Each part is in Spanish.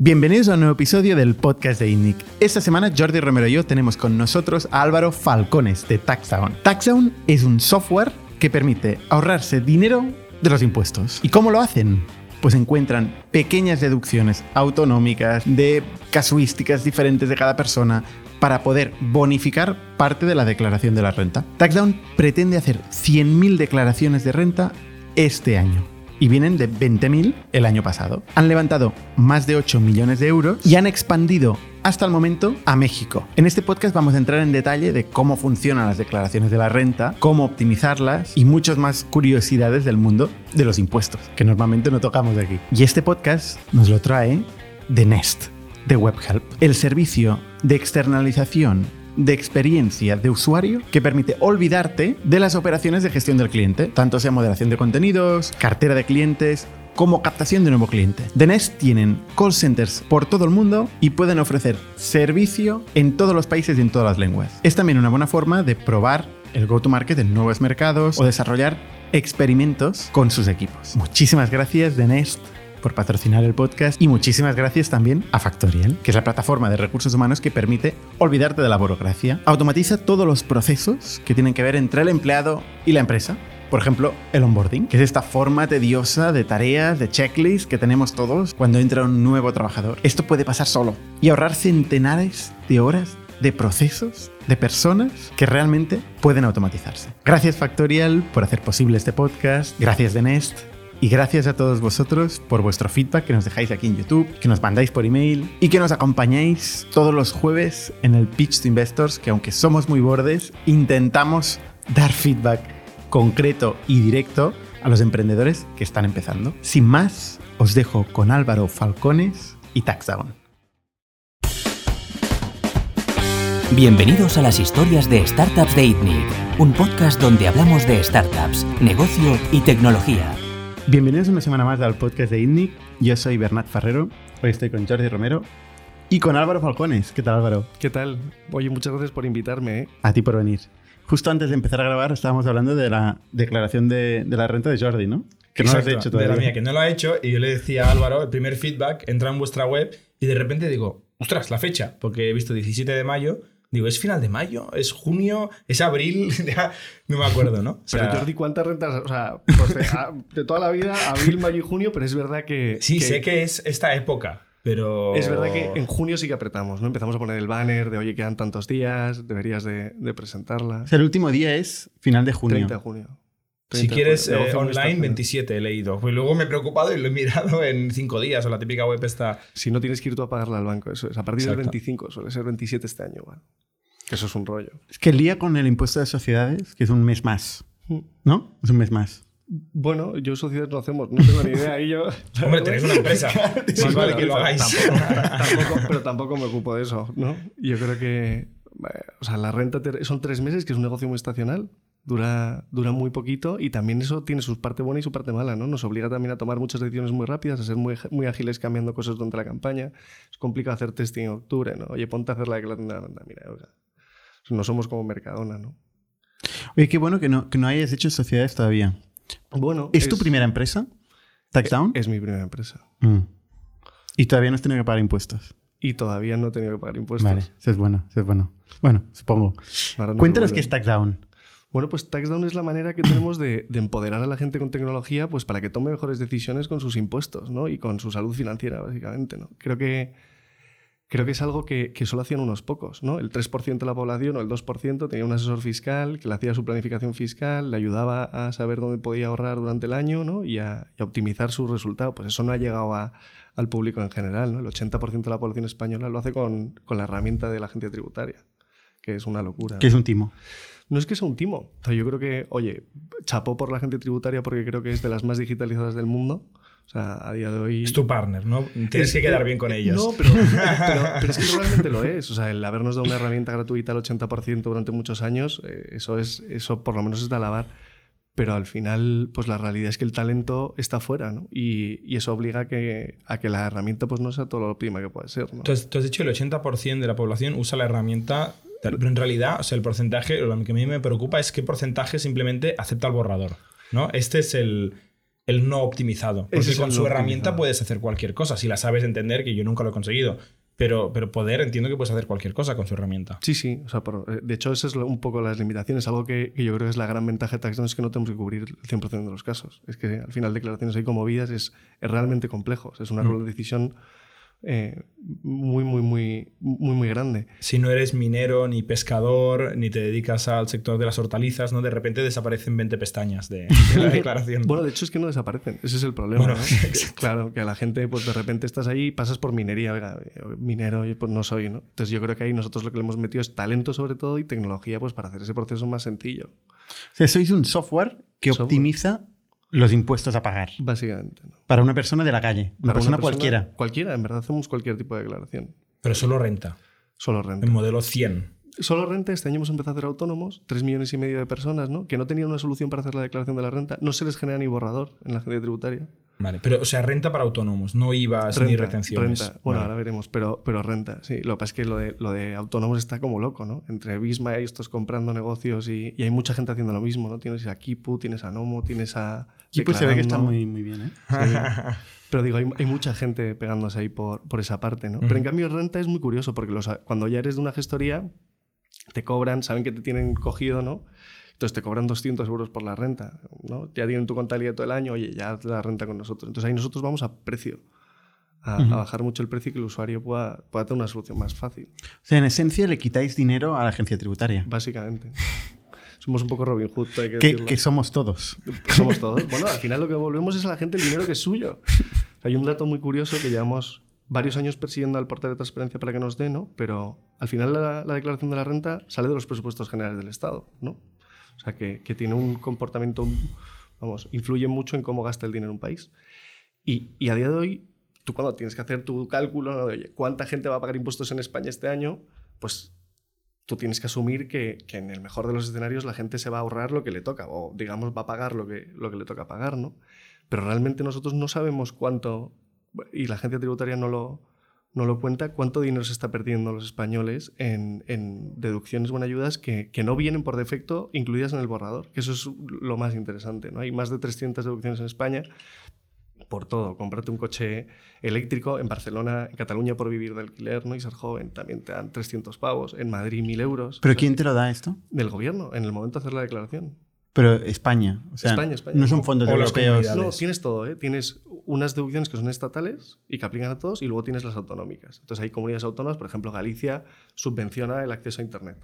Bienvenidos a un nuevo episodio del podcast de INNIC. Esta semana Jordi Romero y yo tenemos con nosotros a Álvaro Falcones de Taxdown. Taxdown es un software que permite ahorrarse dinero de los impuestos. ¿Y cómo lo hacen? Pues encuentran pequeñas deducciones autonómicas de casuísticas diferentes de cada persona para poder bonificar parte de la declaración de la renta. Taxdown pretende hacer 100.000 declaraciones de renta este año y vienen de 20.000 el año pasado. Han levantado más de 8 millones de euros y han expandido hasta el momento a México. En este podcast vamos a entrar en detalle de cómo funcionan las declaraciones de la renta, cómo optimizarlas y muchas más curiosidades del mundo de los impuestos, que normalmente no tocamos aquí. Y este podcast nos lo trae de Nest, de WebHelp, el servicio de externalización de experiencia de usuario que permite olvidarte de las operaciones de gestión del cliente, tanto sea moderación de contenidos, cartera de clientes, como captación de nuevo cliente. The Nest tienen call centers por todo el mundo y pueden ofrecer servicio en todos los países y en todas las lenguas. Es también una buena forma de probar el go-to-market en nuevos mercados o desarrollar experimentos con sus equipos. Muchísimas gracias, The Nest, por patrocinar el podcast y muchísimas gracias también a Factorial, que es la plataforma de recursos humanos que permite olvidarte de la burocracia. Automatiza todos los procesos que tienen que ver entre el empleado y la empresa. Por ejemplo, el onboarding, que es esta forma tediosa de tareas, de checklists que tenemos todos cuando entra un nuevo trabajador. Esto puede pasar solo y ahorrar centenares de horas de procesos, de personas que realmente pueden automatizarse. Gracias Factorial por hacer posible este podcast. Gracias de Nest y gracias a todos vosotros por vuestro feedback que nos dejáis aquí en YouTube, que nos mandáis por email y que nos acompañáis todos los jueves en el Pitch to Investors, que aunque somos muy bordes, intentamos dar feedback concreto y directo a los emprendedores que están empezando. Sin más, os dejo con Álvaro Falcones y Taxdown. Bienvenidos a las historias de Startups de ITNIC, un podcast donde hablamos de startups, negocio y tecnología. Bienvenidos una semana más al podcast de ITNIC. Yo soy Bernat Ferrero, hoy estoy con Jordi Romero y con Álvaro Falcones. ¿Qué tal Álvaro? ¿Qué tal? Oye, muchas gracias por invitarme. ¿eh? A ti por venir. Justo antes de empezar a grabar estábamos hablando de la declaración de, de la renta de Jordi, ¿no? Que no lo has hecho todavía. De la mía, que no lo ha hecho y yo le decía a Álvaro, el primer feedback, entra en vuestra web y de repente digo, ostras, la fecha, porque he visto 17 de mayo Digo, ¿es final de mayo? ¿Es junio? ¿Es abril? Ya no me acuerdo, ¿no? O sea, pero Jordi, ¿cuántas rentas? O sea, pues de, de, toda la vida, abril, mayo y junio, pero es verdad que... Sí, que, sé que es esta época, pero... Es verdad que en junio sí que apretamos, ¿no? Empezamos a poner el banner de, oye, quedan tantos días, deberías de, de presentarla. O sea, el último día es final de junio. 30 de junio. Si quieres eh, online, 27 he leído. Pues luego me he preocupado y lo he mirado en 5 días o la típica web está... Si no tienes que ir tú a pagarla al banco, eso es. A partir Exacto. del 25, suele ser 27 este año, igual. Eso es un rollo. Es que el día con el impuesto de sociedades, que es un mes más. ¿No? Es un mes más. Bueno, yo sociedades no hacemos, no tengo ni idea. Y yo, Hombre, tenéis una empresa. Sí, vale que lo hagáis. Tampoco, tampoco, pero tampoco me ocupo de eso, ¿no? Yo creo que. O sea, la renta son tres meses, que es un negocio muy estacional. Dura, dura muy poquito y también eso tiene su parte buena y su parte mala, ¿no? Nos obliga también a tomar muchas decisiones muy rápidas, a ser muy, muy ágiles cambiando cosas durante la campaña. Es complicado hacer testing en octubre, ¿no? Oye, ponte a hacer la declaración de la renta. Mira, o sea, no somos como Mercadona, ¿no? Oye, qué bueno que no, que no hayas hecho sociedades todavía. Bueno. ¿Es, tu primera empresa? ¿Taxdown? Es, es mi primera empresa. Mm. ¿Y todavía no has tenido que pagar impuestos? Y todavía no he tenido que pagar impuestos. Vale, eso es bueno, eso es bueno. Bueno, supongo. No Cuéntanos qué es Taxdown. Bueno, pues Taxdown es la manera que tenemos de, de, empoderar a la gente con tecnología pues para que tome mejores decisiones con sus impuestos ¿no? y con su salud financiera, básicamente. ¿no? Creo que creo que es algo que, que, solo hacían unos pocos. ¿no? El 3% de la población o el 2% tenía un asesor fiscal que le hacía su planificación fiscal, le ayudaba a saber dónde podía ahorrar durante el año ¿no? y, a, y, a, optimizar su resultado. Pues eso no ha llegado a, al público en general. ¿no? El 80% de la población española lo hace con, con, la herramienta de la agencia tributaria, que es una locura. ¿Qué es un timo? No es que sea un timo. O sea, yo creo que, oye, chapó por la agencia tributaria porque creo que es de las más digitalizadas del mundo. O sea, a día de hoy. Es tu partner, ¿no? Tienes que quedar bien con ellos. No, pero, pero, pero, es que realmente lo es. O sea, el habernos dado una herramienta gratuita al 80% durante muchos años, eh, eso, es, eso por lo menos es de alabar. Pero al final, pues la realidad es que el talento está fuera, ¿no? Y, y eso obliga a que, a que la herramienta pues no sea todo lo óptima que puede ser, ¿no? Tú has, tú has dicho que el 80% de la población usa la herramienta pero en realidad, o sea, el porcentaje, lo que a mí me preocupa es qué porcentaje simplemente acepta el borrador. ¿no? Este es el, el no optimizado. Porque con su herramienta optimizado. puedes hacer cualquier cosa. Si la sabes entender, que yo nunca lo he conseguido. Pero, pero poder, entiendo que puedes hacer cualquier cosa con su herramienta. Sí, sí. O sea, por- eh, de hecho, esa es un poco las limitaciones. Algo que, que yo creo que es la gran ventaja de Taxdown es que no tenemos que cubrir el 100% de los casos. Es que al final declaraciones ahí como vidas es, es realmente complejo. O sea, es una Mm. decisión eh, muy, muy, muy, muy, muy grande. Si no eres minero, ni pescador, ni te dedicas al sector de las hortalizas, ¿no? De repente desaparecen 20 pestañas de, de la declaración. Bueno, de hecho es que no desaparecen. Ese es el problema. Bueno, ¿no? Que- claro, que a la gente, pues de repente estás ahí y pasas por minería. Oiga, eh, minero, pues no soy, ¿no? Entonces yo creo que ahí nosotros lo que le hemos metido es talento sobre todo y tecnología pues para hacer ese proceso más sencillo, O sea, sois un software que Software. optimiza los impuestos a pagar básicamente. ¿no? para una persona de la calle, una persona cualquiera. Cualquiera, en verdad hacemos cualquier tipo de declaración. Pero solo renta. Solo renta. En modelo 100. Solo renta, este año hemos empezado a hacer autónomos, 3 millones y medio de personas, ¿no? Que no tenían una solución para hacer la declaración de la renta. No se les genera ni borrador en la agencia tributaria. Vale. Pero, o sea, renta para autónomos, no IVAs ni retenciones. renta. Bueno, Vale. ahora veremos, pero, pero renta, sí. Lo que pasa es que lo de, lo de autónomos está como loco, ¿no? Entre Bisma y estos comprando negocios y, y hay mucha gente haciendo lo mismo, ¿no? Tienes a Kipu, tienes a Nomo, tienes a... Pues se ve que está muy, muy bien, ¿eh? Sí. Pero digo, hay, hay mucha gente pegándose ahí por, por esa parte, ¿no? Pero en cambio renta es muy curioso porque los, cuando ya eres de una gestoría, te cobran, saben que te tienen cogido, ¿no? Entonces te cobran 200 euros por la renta, ¿no? Ya tienen tu contabilidad todo el año, oye, ya haz la renta con nosotros. Entonces ahí nosotros vamos a precio, a, a bajar mucho el precio y que el usuario pueda, pueda tener una solución más fácil, O sea, en esencia le quitáis dinero a la agencia tributaria. básicamente. Somos un poco Robin Hood, hay que Que, que somos todos. Somos todos. Bueno, al final lo que volvemos es a la gente el dinero que es suyo. Hay un dato muy curioso que llevamos varios años persiguiendo al portal de transparencia para que nos dé, ¿no? Pero al final la, la declaración de la renta sale de los presupuestos generales del Estado, ¿no? O sea, que, tiene un comportamiento, vamos, influye mucho en cómo gasta el dinero un país. Y, a día de hoy, tú cuando tienes que hacer tu cálculo de cuánta gente va a pagar impuestos en España este año, pues tú tienes que asumir que, que en el mejor de los escenarios la gente se va a ahorrar lo que le toca, o digamos va a pagar lo que, lo que le toca pagar, ¿no? Pero realmente nosotros no sabemos cuánto, y la agencia tributaria no lo, no lo cuenta, cuánto dinero se está perdiendo los españoles en, en deducciones o en ayudas que, que no vienen por defecto incluidas en el borrador, que eso es lo más interesante, ¿no? Hay más de 300 deducciones en España por todo. Comprarte un coche eléctrico en Barcelona, en Cataluña por vivir de alquiler ¿no? y ser joven, también te dan 300 pavos. En Madrid, 1.000 euros. ¿Pero O sea, quién te lo da esto? Del gobierno, en el momento de hacer la declaración. Pero España. O sea, España, España. No son fondos O europeos. No, tienes todo. ¿eh? Tienes unas deducciones que son estatales y que aplican a todos y luego tienes las autonómicas. Entonces hay comunidades autónomas, por ejemplo, Galicia subvenciona el acceso a Internet.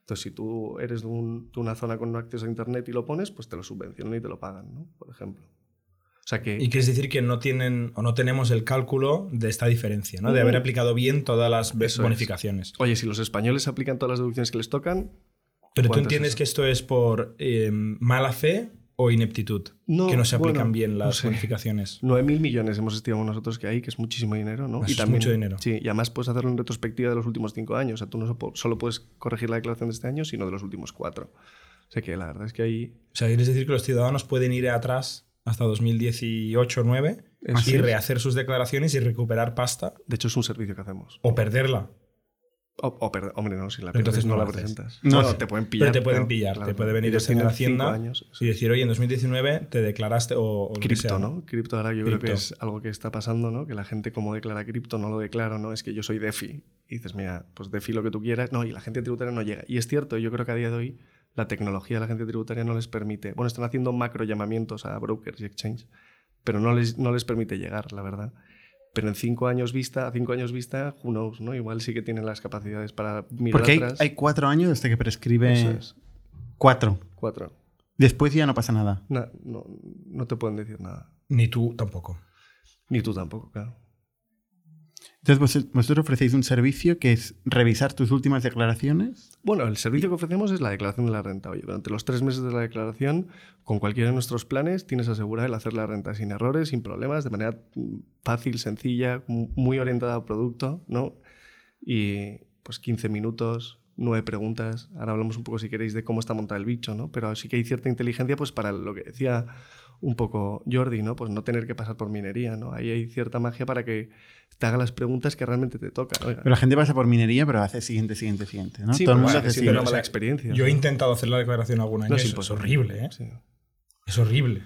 Entonces, si tú eres de, un- de una zona con un acceso a Internet y lo pones, pues te lo subvencionan y te lo pagan, ¿no? Por ejemplo. O sea que... Y quieres decir que no tienen o no tenemos el cálculo de esta diferencia, ¿no? De haber aplicado bien todas las Eso es. bonificaciones. Oye, si los españoles aplican todas las deducciones que les tocan, Pero tú ¿Cuánto es entiendes eso? que esto es por eh, mala fe o ineptitud, No, que no se aplican bueno, bien no las sé. bonificaciones. 9.000 millones hemos estimado nosotros que hay, que es muchísimo dinero, ¿no? Eso es mucho dinero. Sí, y además puedes hacerlo en retrospectiva de los últimos cinco años. O sea, tú no so- solo puedes corregir la declaración de este año, sino de los últimos cuatro. O sea que la verdad es que hay... O sea, quieres decir que los ciudadanos pueden ir atrás hasta 2018-9 Eso y es. rehacer sus declaraciones y recuperar pasta De hecho, es un servicio que hacemos. o perderla. O, o per- hombre, no, si la Entonces pierdes, no no, lo la haces. presentas. No, sí. te pueden pillar. Pero te pueden claro, pillar, claro. te puede venir el cinco Hacienda años. y decir, oye, en 2019 te declaraste o, o lo que Cripto, sea, ¿no? Cripto ahora yo creo que Cripto. es algo que está pasando, ¿no? Que la gente como declara cripto no lo declaro, ¿no? Es que yo soy DeFi. Y dices, mira, pues DeFi lo que tú quieras. No, y la gente tributaria no llega. Y es cierto, yo creo que a día de hoy la tecnología de la gente tributaria no les permite... Bueno, están haciendo macro llamamientos a brokers y exchange, pero no les, no les permite llegar, la verdad. Pero en cinco años vista, a cinco años vista, who knows, ¿no? Igual sí que tienen las capacidades para mirar Porque hay, atrás. hay cuatro años desde que prescribe. Es. Cuatro. Cuatro. Después ya no pasa nada. Na- no, no te pueden decir nada. Ni tú tampoco. Ni tú tampoco, claro. Entonces vos- vosotros ofrecéis un servicio que es revisar tus últimas declaraciones. Bueno, el servicio que ofrecemos es la declaración de la renta. Oye, durante los tres meses de la declaración, con cualquiera de nuestros planes, tienes asegurado el hacer la renta sin errores, sin problemas, de manera mm, fácil, sencilla, mu- muy orientada al producto, ¿no? Y pues 15 minutos, nueve preguntas. Ahora hablamos un poco, si queréis, de cómo está montado el bicho, ¿no? Pero sí que hay cierta inteligencia, pues para lo que decía un poco Jordi, ¿no? Pues no tener que pasar por minería, ¿no? Ahí hay cierta magia para que te haga las preguntas que realmente te tocan. Oiga, Pero la gente pasa por minería, pero hace siguiente, siguiente, siguiente. ¿no? Sí, Todo el pero mundo hace siguiente. una mala experiencia. Yo he intentado hacer la declaración algún año. No es, es es horrible, ¿eh? Sí. Es horrible.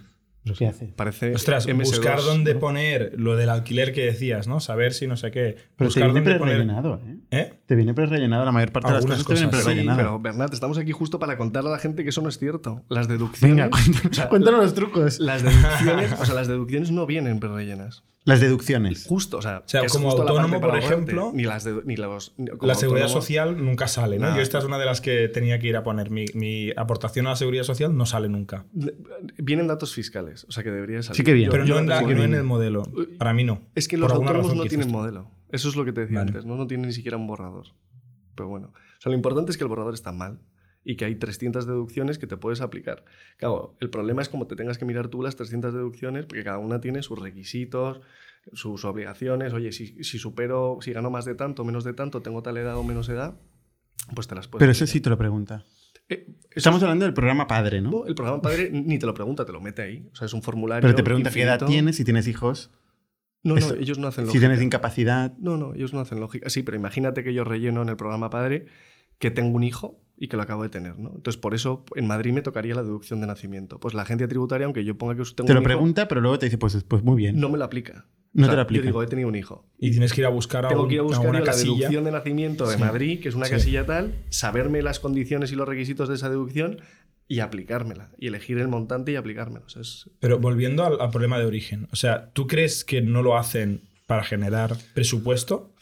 ¿Qué hace? Parece Ostras, MS2, buscar dónde ¿no? poner lo del alquiler que decías, ¿no? Saber si no sé qué. Pero te viene poner. pre-rellenado, ¿eh? ¿Eh? Te viene pre-rellenado la mayor parte de las Algunas cosas. te vienen cosas, sí, pero Bernat, estamos aquí justo para contarle a la gente que eso no es cierto. Las deducciones. Venga, cuéntanos, o sea, cuéntanos los trucos. Las deducciones, o sea, las deducciones no vienen prerellenas. Las deducciones. Justo, o sea, sea, que es como autónomo, por ejemplo, ni las de- ni los ni- La seguridad autónomo- social nunca sale, ¿no? Nada. Yo esta es una de las que tenía que ir a poner. Mi, mi aportación a la seguridad social no sale nunca. vienen datos fiscales, o sea que debería salir. Sí que viene. Pero yo no, en, no el modelo. Para mí no. Es que los autónomos no tienen modelo. Eso es lo que te decía Vale. antes, ¿no? No tienen ni siquiera un borrador. Pero bueno, o sea, lo importante es que el borrador está mal y que hay 300 deducciones que te puedes aplicar. Claro, el problema es como te tengas que mirar tú las 300 deducciones porque cada una tiene sus requisitos, sus obligaciones. Oye, si, si supero, si gano más de tanto, menos de tanto, tengo tal edad o menos edad, pues te las puedes Pero eso aplicar. sí te lo pregunta. Eh, Estamos es- hablando del programa padre, ¿no? no, el programa padre ni te lo pregunta, te lo mete ahí. O sea, es un formulario. Pero te pregunta qué edad infinito. tienes, si tienes hijos, No, no, ellos no hacen si lógica. tienes incapacidad. No, no, ellos no hacen lógica. Sí, pero imagínate que yo relleno en el programa padre que tengo un hijo y que lo acabo de tener, ¿no? Entonces, por eso en Madrid me tocaría la deducción de nacimiento. Pues la agencia tributaria, aunque yo ponga que tengo Te un lo hijo, pregunta, pero luego te dice, pues, pues muy bien. no me lo aplica. No te lo aplica. Yo digo, he tenido un hijo. Y tienes que ir a buscar a, Tengo un- que ir a a buscar una yo la casilla. deducción de nacimiento de Sí. Madrid, que es una Sí. casilla tal, saberme las condiciones y los requisitos de esa deducción y aplicármela. Y elegir el montante y aplicármelo. O sea, es- Pero volviendo al, al problema de origen. O sea, ¿tú crees que no lo hacen para generar presupuesto?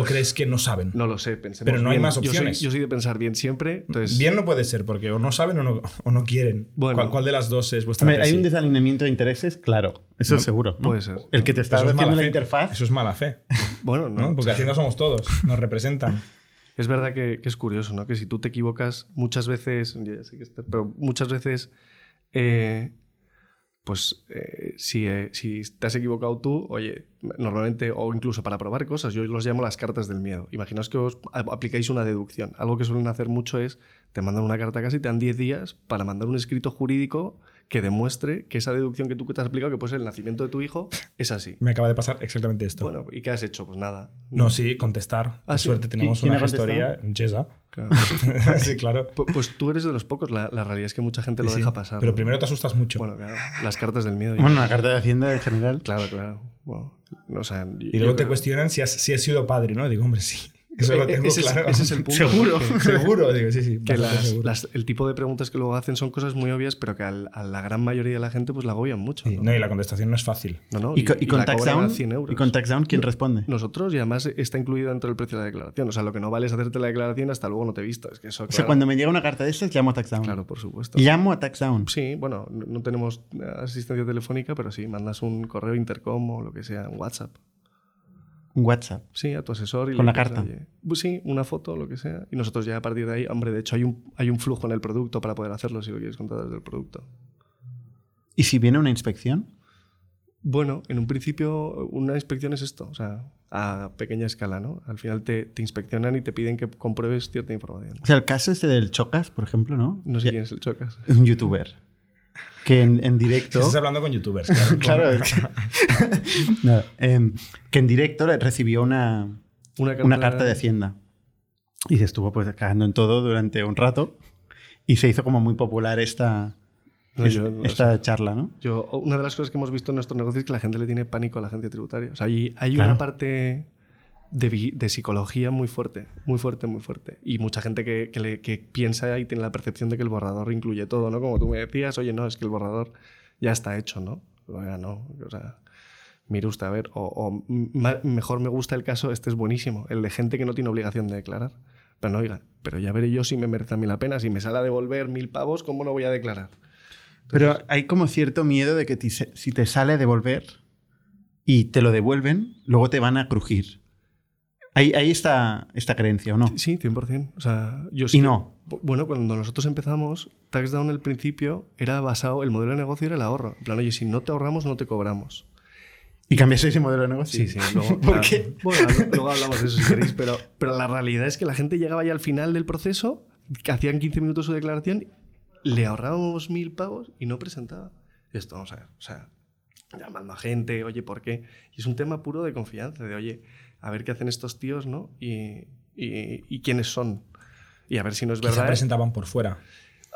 ¿O crees que no saben? no lo sé, pensemos Pero no hay más Yo soy- opciones. Yo soy, de pensar bien siempre. Entonces, Bien no puede ser, porque o no saben o no, o no quieren. Bueno. ¿Cuál, cuál de las dos es vuestra hay un desalineamiento de intereses, claro. Eso es seguro. ¿no? puede ser. El que te está es haciendo la fe. interfaz. Eso es mala fe, Bueno, no. ¿no? Porque Hacienda somos todos, nos representan. Es verdad que, que es curioso, ¿no? Que si tú te equivocas muchas veces, ya sé que está- pero muchas veces, eh, pues eh, si, eh, si te has equivocado tú, oye, normalmente, o incluso para probar cosas, yo los llamo las cartas del miedo. Imaginaos que os aplicáis una deducción. Algo que suelen hacer mucho es, te mandan una carta casi, te dan 10 días para mandar un escrito jurídico que demuestre que esa deducción que tú te has aplicado, que puede ser el nacimiento de tu hijo, es así. Me acaba de pasar exactamente esto. Bueno, ¿y qué has hecho? Pues nada. no, sí, contestar. Ah, sí. suerte tenemos ¿Quién una gestoría, Jesa. Claro. sí, claro. Pu- Pues tú eres de los pocos. La, la realidad es que mucha gente lo Sí, deja pasar. Pero ¿no? primero te asustas mucho. Bueno, claro, las cartas del miedo. Bueno, la carta de Hacienda en general. Claro, claro. Bueno, no, o sea, y luego te cuestionan si has, si has sido padre, ¿no? Digo, hombre, sí. Eso lo E- tengo ese es- claro. ese es el punto, Seguro. Seguro. Digo, sí, sí. Que bastante las- seguro. las- el tipo de preguntas que luego hacen son cosas muy obvias, pero que al- a la gran mayoría de la gente pues la agobian mucho. Sí, ¿no? no, y la contestación no es fácil. No, no, ¿Y, co- y con la tax cobran a down? 100 euros. ¿Y con tax down quién responde? Nosotros, y además está incluido dentro del precio de la declaración. O sea, lo que no vale es hacerte la declaración hasta luego no te he visto. Es que eso, O sea, cuando me llega una carta de estas, llamo a tax down. claro, por supuesto. Llamo a tax down. Sí, bueno, no no tenemos asistencia telefónica, pero sí, mandas un correo intercom o lo que sea, un WhatsApp. Un WhatsApp. Sí, a tu asesor. Y ¿Con la carta? Pues sí, una foto, lo que sea. Y nosotros ya a partir de ahí, hombre, de hecho hay un, hay un flujo en el producto para poder hacerlo si lo quieres contar desde el producto. ¿Y si viene una inspección? Bueno, en un principio una inspección es esto, o sea, a pequeña escala, ¿no? Al final te, te inspeccionan y te piden que compruebes cierta información. O sea, el caso este del Chocas, por ejemplo, ¿no? No sé Ya- quién es el chocas. Un youtuber. Que en, en directo. Estás hablando con youtubers. Claro. claro, que, No, em, que en directo recibió una, una carta de Hacienda. Y se estuvo pues cagando en todo durante un rato. Y se hizo como muy popular esta, No, yo no esta charla, ¿no? Yo, una de las cosas que hemos visto en nuestro negocio es que la gente le tiene pánico a la agencia tributaria. O sea, hay, hay Claro. una parte de, psicología muy fuerte, muy fuerte, muy fuerte. Y mucha gente que, que le- que piensa y tiene la percepción de que el borrador incluye todo, ¿no? Como tú me decías, oye, no, es que el borrador ya está hecho, ¿no? Oiga, no. O sea, mire usted, a ver, o, o ma- mejor me gusta el caso, este es buenísimo, el de gente que no tiene obligación de declarar. Pero no, oiga, pero ya veré yo si me merece a mí la pena. Si me sale a devolver mil pavos, ¿cómo no voy a declarar? Pero hay como cierto miedo de que si te sale a devolver y te lo devuelven, luego te van a crujir. Ahí, ahí está esta creencia, ¿o no? Sí, 100%. O sea, yo Y sí. no. Bu- Bueno, cuando nosotros empezamos, TaxDown al principio era basado, el modelo de negocio era el ahorro. En plan, oye, si no te ahorramos, no te cobramos. ¿Y cambiaste ese modelo de negocio? Sí, sí. Luego, ¿Por la- qué? Bueno, luego hablamos de eso si queréis, pero, pero la realidad es que la gente llegaba ya al final del proceso, que hacían 15 minutos su declaración, le ahorrábamos mil pavos y no presentaba. Y esto, vamos a ver, o sea, llamando a gente, oye, ¿por qué? Y es un tema puro de confianza, de, oye, a ver qué hacen estos tíos, ¿no? Y, y- y quiénes son. Y a ver si no es verdad. presentaban por fuera.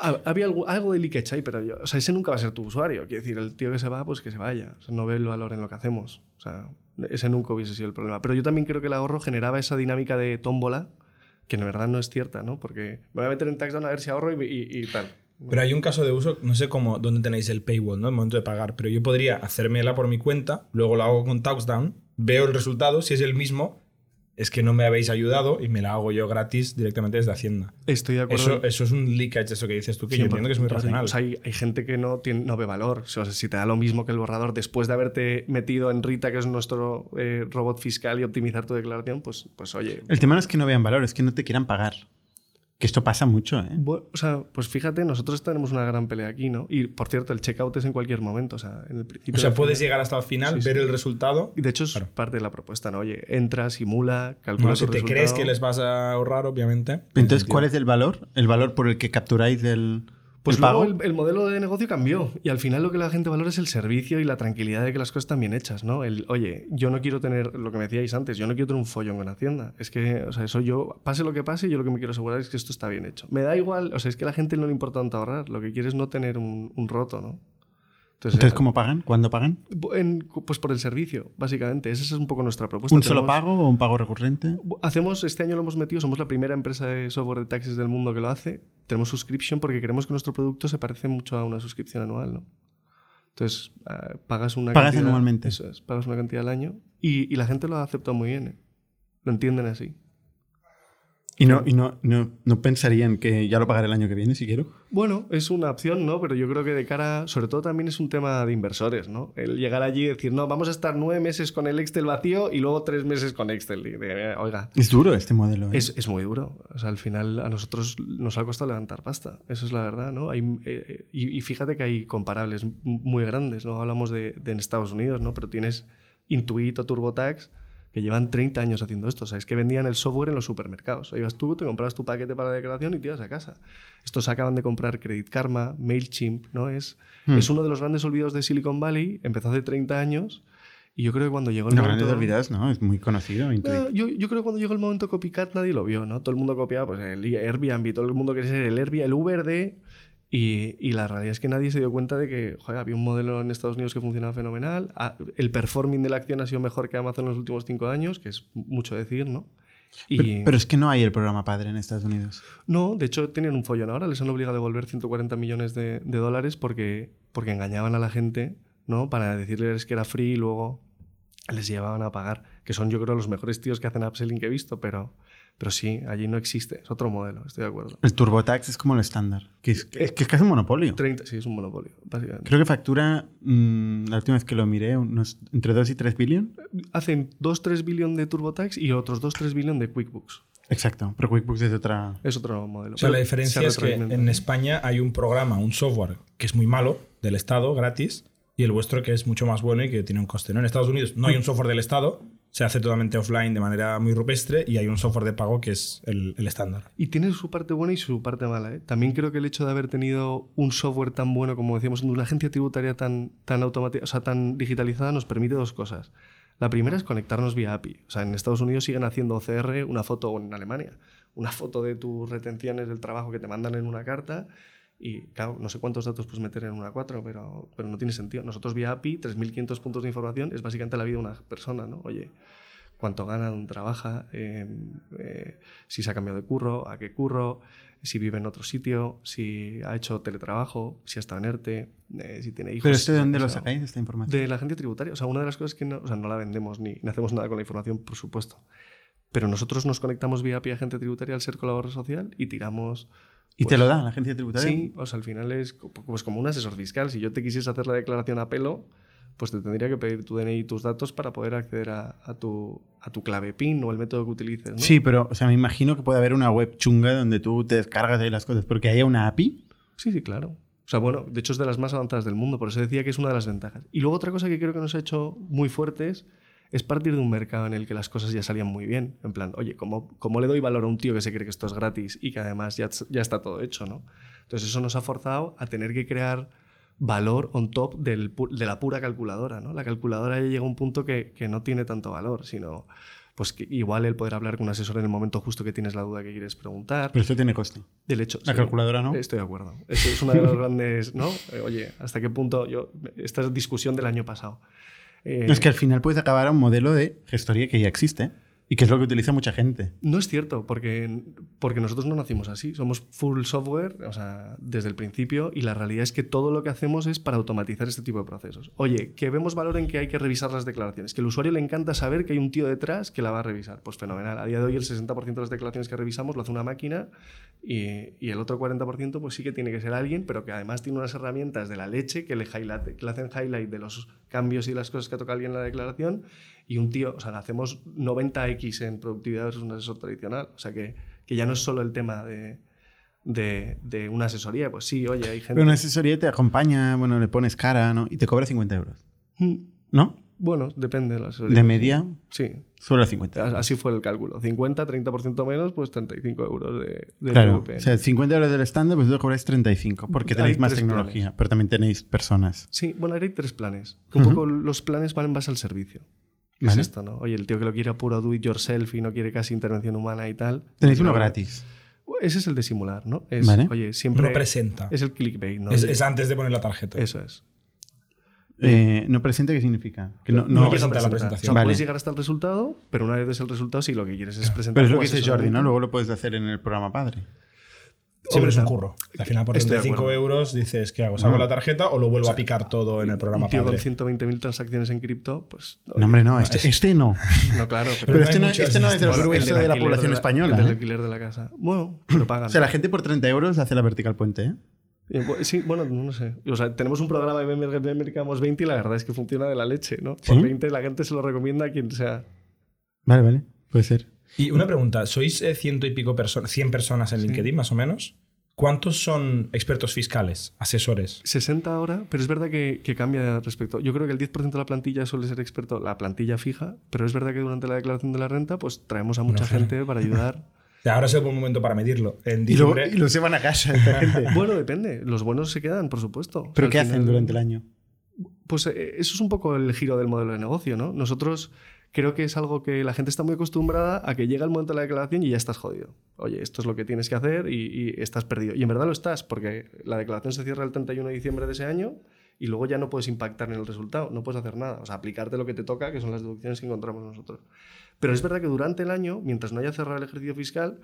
Ha- Había algo, algo de leakage ahí, pero yo, o sea, ese nunca va a ser tu usuario. Quiero decir, el tío que se va, pues que se vaya. O sea, no ve el valor en lo que hacemos. O sea, ese nunca hubiese sido el problema. Pero yo también creo que el ahorro generaba esa dinámica de tómbola, que en verdad no es cierta, ¿no? Porque me voy a meter en Taxdown a ver si ahorro y, y- y tal. Pero hay un caso de uso, no sé cómo, dónde tenéis el paywall, ¿no? El momento de pagar, pero yo podría hacérmela por mi cuenta, luego la hago con Touchdown, veo el resultado, si es el mismo, es que no me habéis ayudado y me la hago yo gratis directamente desde Hacienda. Estoy de acuerdo. Eso, eso es un leakage, eso que dices tú, que yo entiendo que es muy racional. o sea, hay, hay gente que no, tiene, no ve valor. O sea, si te da lo mismo que el borrador después de haberte metido en Rita, que es nuestro eh, robot fiscal, y optimizar tu declaración, pues, pues oye. El tema no es que no vean valor, es que no te quieran pagar. Que esto pasa mucho, ¿eh? O sea, pues fíjate, nosotros tenemos una gran pelea aquí, ¿no? Y por cierto, el checkout es en cualquier momento. O sea, en el principio. o sea, puedes final- llegar hasta el final, Sí, ver sí. el resultado. Y de hecho, es Claro. parte de la propuesta, ¿no? Oye, entra, simula, calcula. Bueno, si te crees que les vas a ahorrar, obviamente. Entonces, ¿cuál es el valor? ¿El valor por el que capturáis el, Pues el luego el modelo de negocio cambió y al final lo que la gente valora es el servicio y la tranquilidad de que las cosas están bien hechas, ¿no? El, oye, yo no quiero tener, lo que me decíais antes, yo no quiero tener un follón con Hacienda. Es que, o sea, eso yo, pase lo que pase, yo lo que me quiero asegurar es que esto está bien hecho. Me da igual, o sea, es que a la gente no le importa tanto ahorrar, lo que quiere es no tener un, un roto, ¿no? Entonces, eh, ¿cómo pagan? ¿Cuándo pagan? en- pues por el servicio, básicamente. Esa es un poco nuestra propuesta. ¿Un solo pago o un pago recurrente? Hacemos, este año lo hemos metido, somos la primera empresa de software de taxis del mundo que lo hace. Tenemos subscription porque creemos que nuestro producto se parece mucho a una suscripción anual, ¿no? Entonces, ah, pagas una Pagas cantidad- anualmente. Eso es, pagas una cantidad al año y, y la gente lo ha aceptado muy bien. ¿eh? Lo entienden así. Y no, y no, no, no pensarían que ya lo pagaré el año que viene si quiero. Bueno, es una opción, ¿no? Pero yo creo que de cara, sobre todo también es un tema de inversores, ¿no? El llegar allí y decir, no, vamos a estar nueve meses con el Excel vacío y luego tres meses con Excel. Y de, oiga, Es duro este modelo. ¿eh? Es, es muy duro. O sea, al final a nosotros nos ha costado levantar pasta. Eso es la verdad, ¿no? Hay, eh, y, y fíjate que hay comparables muy grandes, ¿no? Hablamos de, de en Estados Unidos, ¿no? Pero tienes Intuit o TurboTax que llevan 30 años haciendo esto. O sea, es que vendían el software en los supermercados. O ibas tú, te comprabas tu paquete para la declaración y te ibas a casa. Estos acaban de comprar Credit Karma, MailChimp, ¿no? Es, Hmm. es uno de los grandes olvidos de Silicon Valley. Empezó hace 30 años y yo creo que cuando llegó el No, momento... grandes olvidados, ¿no? Es muy conocido. No, yo, yo creo que cuando llegó el momento copycat nadie lo vio, ¿no? Todo el mundo copiaba pues, el Airbnb, todo el mundo quería ser el Airbnb, el Uber de... Y, y la realidad es que nadie se dio cuenta de que joder, había un modelo en Estados Unidos que funcionaba fenomenal. ah, El performing de la acción ha sido mejor que Amazon en los últimos cinco años, que es mucho decir, ¿no? Y Pero, pero es que no hay el programa padre en Estados Unidos. no, de hecho tienen un follón ahora, les han obligado a devolver 140 millones de, de dólares porque, porque engañaban a la gente, ¿no? Para decirles que era free y luego les llevaban a pagar, que son yo creo los mejores tíos que hacen upselling que he visto, pero, pero sí, allí no existe, es otro modelo, estoy de acuerdo. El TurboTax es como el estándar, que es, que es, que es casi un monopolio. 30, sí, es un monopolio, básicamente. Creo que factura, mm, la última vez que lo miré, unos entre 2 y 3 billion. Hacen 2-3 billones de TurboTax y otros 2-3 billones de QuickBooks. Exacto, pero QuickBooks es de otra... Es otro modelo. O sea, Pero la diferencia es que en España hay un programa, un software que es muy malo del Estado, gratis, y el vuestro que es mucho más bueno y que tiene un coste. ¿no? En Estados Unidos no hay un software del Estado, se hace totalmente offline de manera muy rupestre y hay un software de pago que es el, el estándar. Y tiene su parte buena y su parte mala. ¿eh? También creo que el hecho de haber tenido un software tan bueno, como decíamos, una agencia tributaria tan, tan, o sea, tan digitalizada, nos permite dos cosas. La primera es conectarnos vía API. O sea, en Estados Unidos siguen haciendo OCR una foto, o en Alemania, una foto de tus retenciones del trabajo que te mandan en una carta. Y claro, no sé cuántos datos puedes meter en una 4, pero, pero no tiene sentido. Nosotros vía API, 3.500 puntos de información, es básicamente la vida de una persona, ¿no? Oye, cuánto gana, dónde trabaja, eh, eh, si se ha cambiado de curro, a qué curro, si vive en otro sitio, si ha hecho teletrabajo, si ha estado en ERTE, eh, si tiene hijos. ¿Pero esto de dónde lo sacáis, esta información? De la agencia tributaria. O sea, una de las cosas que no, o sea, no la vendemos ni, ni hacemos nada con la información, por supuesto. Pero nosotros nos conectamos vía API a agencia tributaria al ser colaborador social y tiramos... ¿Y pues, te lo da la agencia tributaria? Sí, o sea, al final es pues como un asesor fiscal. Si yo te quisiese hacer la declaración a pelo, pues te tendría que pedir tu DNI y tus datos para poder acceder a, a tu, a tu clave PIN o el método que utilices. ¿no? Sí, pero o sea, me imagino que puede haber una web chunga donde tú te descargas ahí las cosas, porque haya una API. Sí, sí, claro. O sea, bueno, de hecho es de las más avanzadas del mundo, por eso decía que es una de las ventajas. Y luego otra cosa que creo que nos ha hecho muy fuertes es partir de un mercado en el que las cosas ya salían muy bien. En plan, oye, ¿cómo, cómo le doy valor a un tío que se cree que esto es gratis y que además ya, ya está todo hecho, ¿no? Entonces eso nos ha forzado a tener que crear valor on top del de la pura calculadora, ¿no? La calculadora ya llega a un punto que, que no tiene tanto valor, sino pues que igual el poder hablar con un asesor en el momento justo que tienes la duda que quieres preguntar. Pero esto tiene coste. Del hecho. La sí. calculadora, ¿no? Estoy de acuerdo. Es una de las grandes, ¿no? Eh, oye, ¿hasta qué punto yo esta es discusión del año pasado? Eh, Es que al final puedes acabar a un modelo de gestoría que ya existe y que es lo que utiliza mucha gente. No es cierto, porque, porque nosotros no nacimos así. Somos full software, o sea, desde el principio, y la realidad es que todo lo que hacemos es para automatizar este tipo de procesos. Oye, que vemos valor en que hay que revisar las declaraciones, que al usuario le encanta saber que hay un tío detrás que la va a revisar. Pues fenomenal. A día de hoy el 60% de las declaraciones que revisamos lo hace una máquina y, y el otro 40% pues sí que tiene que ser alguien, pero que además tiene unas herramientas de la leche que le, highlight, que le hacen highlight de los cambios y las cosas que toca alguien en la declaración y un tío, o sea, hacemos 90x en productividad versus un asesor tradicional. O sea, que, que ya no es solo el tema de, de, de, una asesoría. Pues sí, oye, hay gente... Pero una asesoría te acompaña, bueno, le pones cara, ¿no? Y te cobra 50 euros. Mm, ¿No? Bueno, depende de la asesoría. De media, Sí, sobre 50. así fue el cálculo. 50, 30% menos, pues 35 euros de, de Claro, VPN. o sea, 50 euros del estándar, pues vosotros cobráis 35, porque tenéis Hay más tecnología, planes. pero también tenéis personas. Sí, bueno, ahora hay tres planes. Un poco los planes van en base al servicio. ¿Qué Vale. Es esto, ¿no? Oye, el tío que lo quiere a puro do it yourself y no quiere casi intervención humana y tal. Tenéis uno Claro. gratis. Ese es el de simular, ¿no? Es, Vale. Oye, siempre. No presenta. Es el clickbait, ¿no? Es, es antes de poner la tarjeta. Eso es. Eh, ¿No presente qué significa? Que no, No no- presenta la presentación. O sea, Vale. puedes llegar hasta el resultado, pero una vez des el resultado, sí lo que quieres es presentar. pero es lo que dice Jordi, ¿no? Luego lo puedes hacer en el programa padre. Pero es un curro. Al final, por Estoy de 35 acuerdo. euros, dices, ¿qué hago? ¿Saco No. la tarjeta o lo vuelvo a picar todo en el programa Un tío con padre? 120.000 transacciones en cripto, pues. No, hombre, no, este, este no. No, claro. Pero, este, no, este no es de los gruesos del de la población la- española. El del ¿eh? alquiler de la casa. Bueno, lo pagan. O sea, la gente por 30 euros hace la vertical puente, ¿eh? Eh, Sí, bueno, no sé. O sea, tenemos un programa de Mercamos 20 y la verdad es que funciona de la leche, ¿no? Por ¿Sí? 20 la gente se lo recomienda a quien sea. Vale, vale, puede ser. Y una pregunta, ¿sois eh, ciento y pico personas, 100 personas en LinkedIn más o menos? ¿Cuántos son expertos fiscales, asesores? 60 ahora, pero es verdad que, que cambia respecto. Yo creo que el 10% de la plantilla suele ser experto, la plantilla fija, pero es verdad que durante la declaración de la renta, pues traemos a mucha sé. gente para ayudar. Ahora es el buen momento para medirlo. En Y, los llevan a casa esta gente. bueno, depende. Los buenos se quedan, por supuesto. ¿Pero Al qué final- hacen durante el año? Pues eh, eso es un poco el giro del modelo de negocio, ¿no? Nosotros creo que es algo que la gente está muy acostumbrada a que llega el momento de la declaración y ya estás jodido. Oye, esto es lo que tienes que hacer y, estás perdido. Y en verdad lo estás, porque la declaración se cierra el 31 de diciembre de ese año y luego ya no puedes impactar en el resultado, no puedes hacer nada. O sea, aplicarte lo que te toca, que son las deducciones que encontramos nosotros. Pero es verdad que durante el año, mientras no haya cerrado el ejercicio fiscal,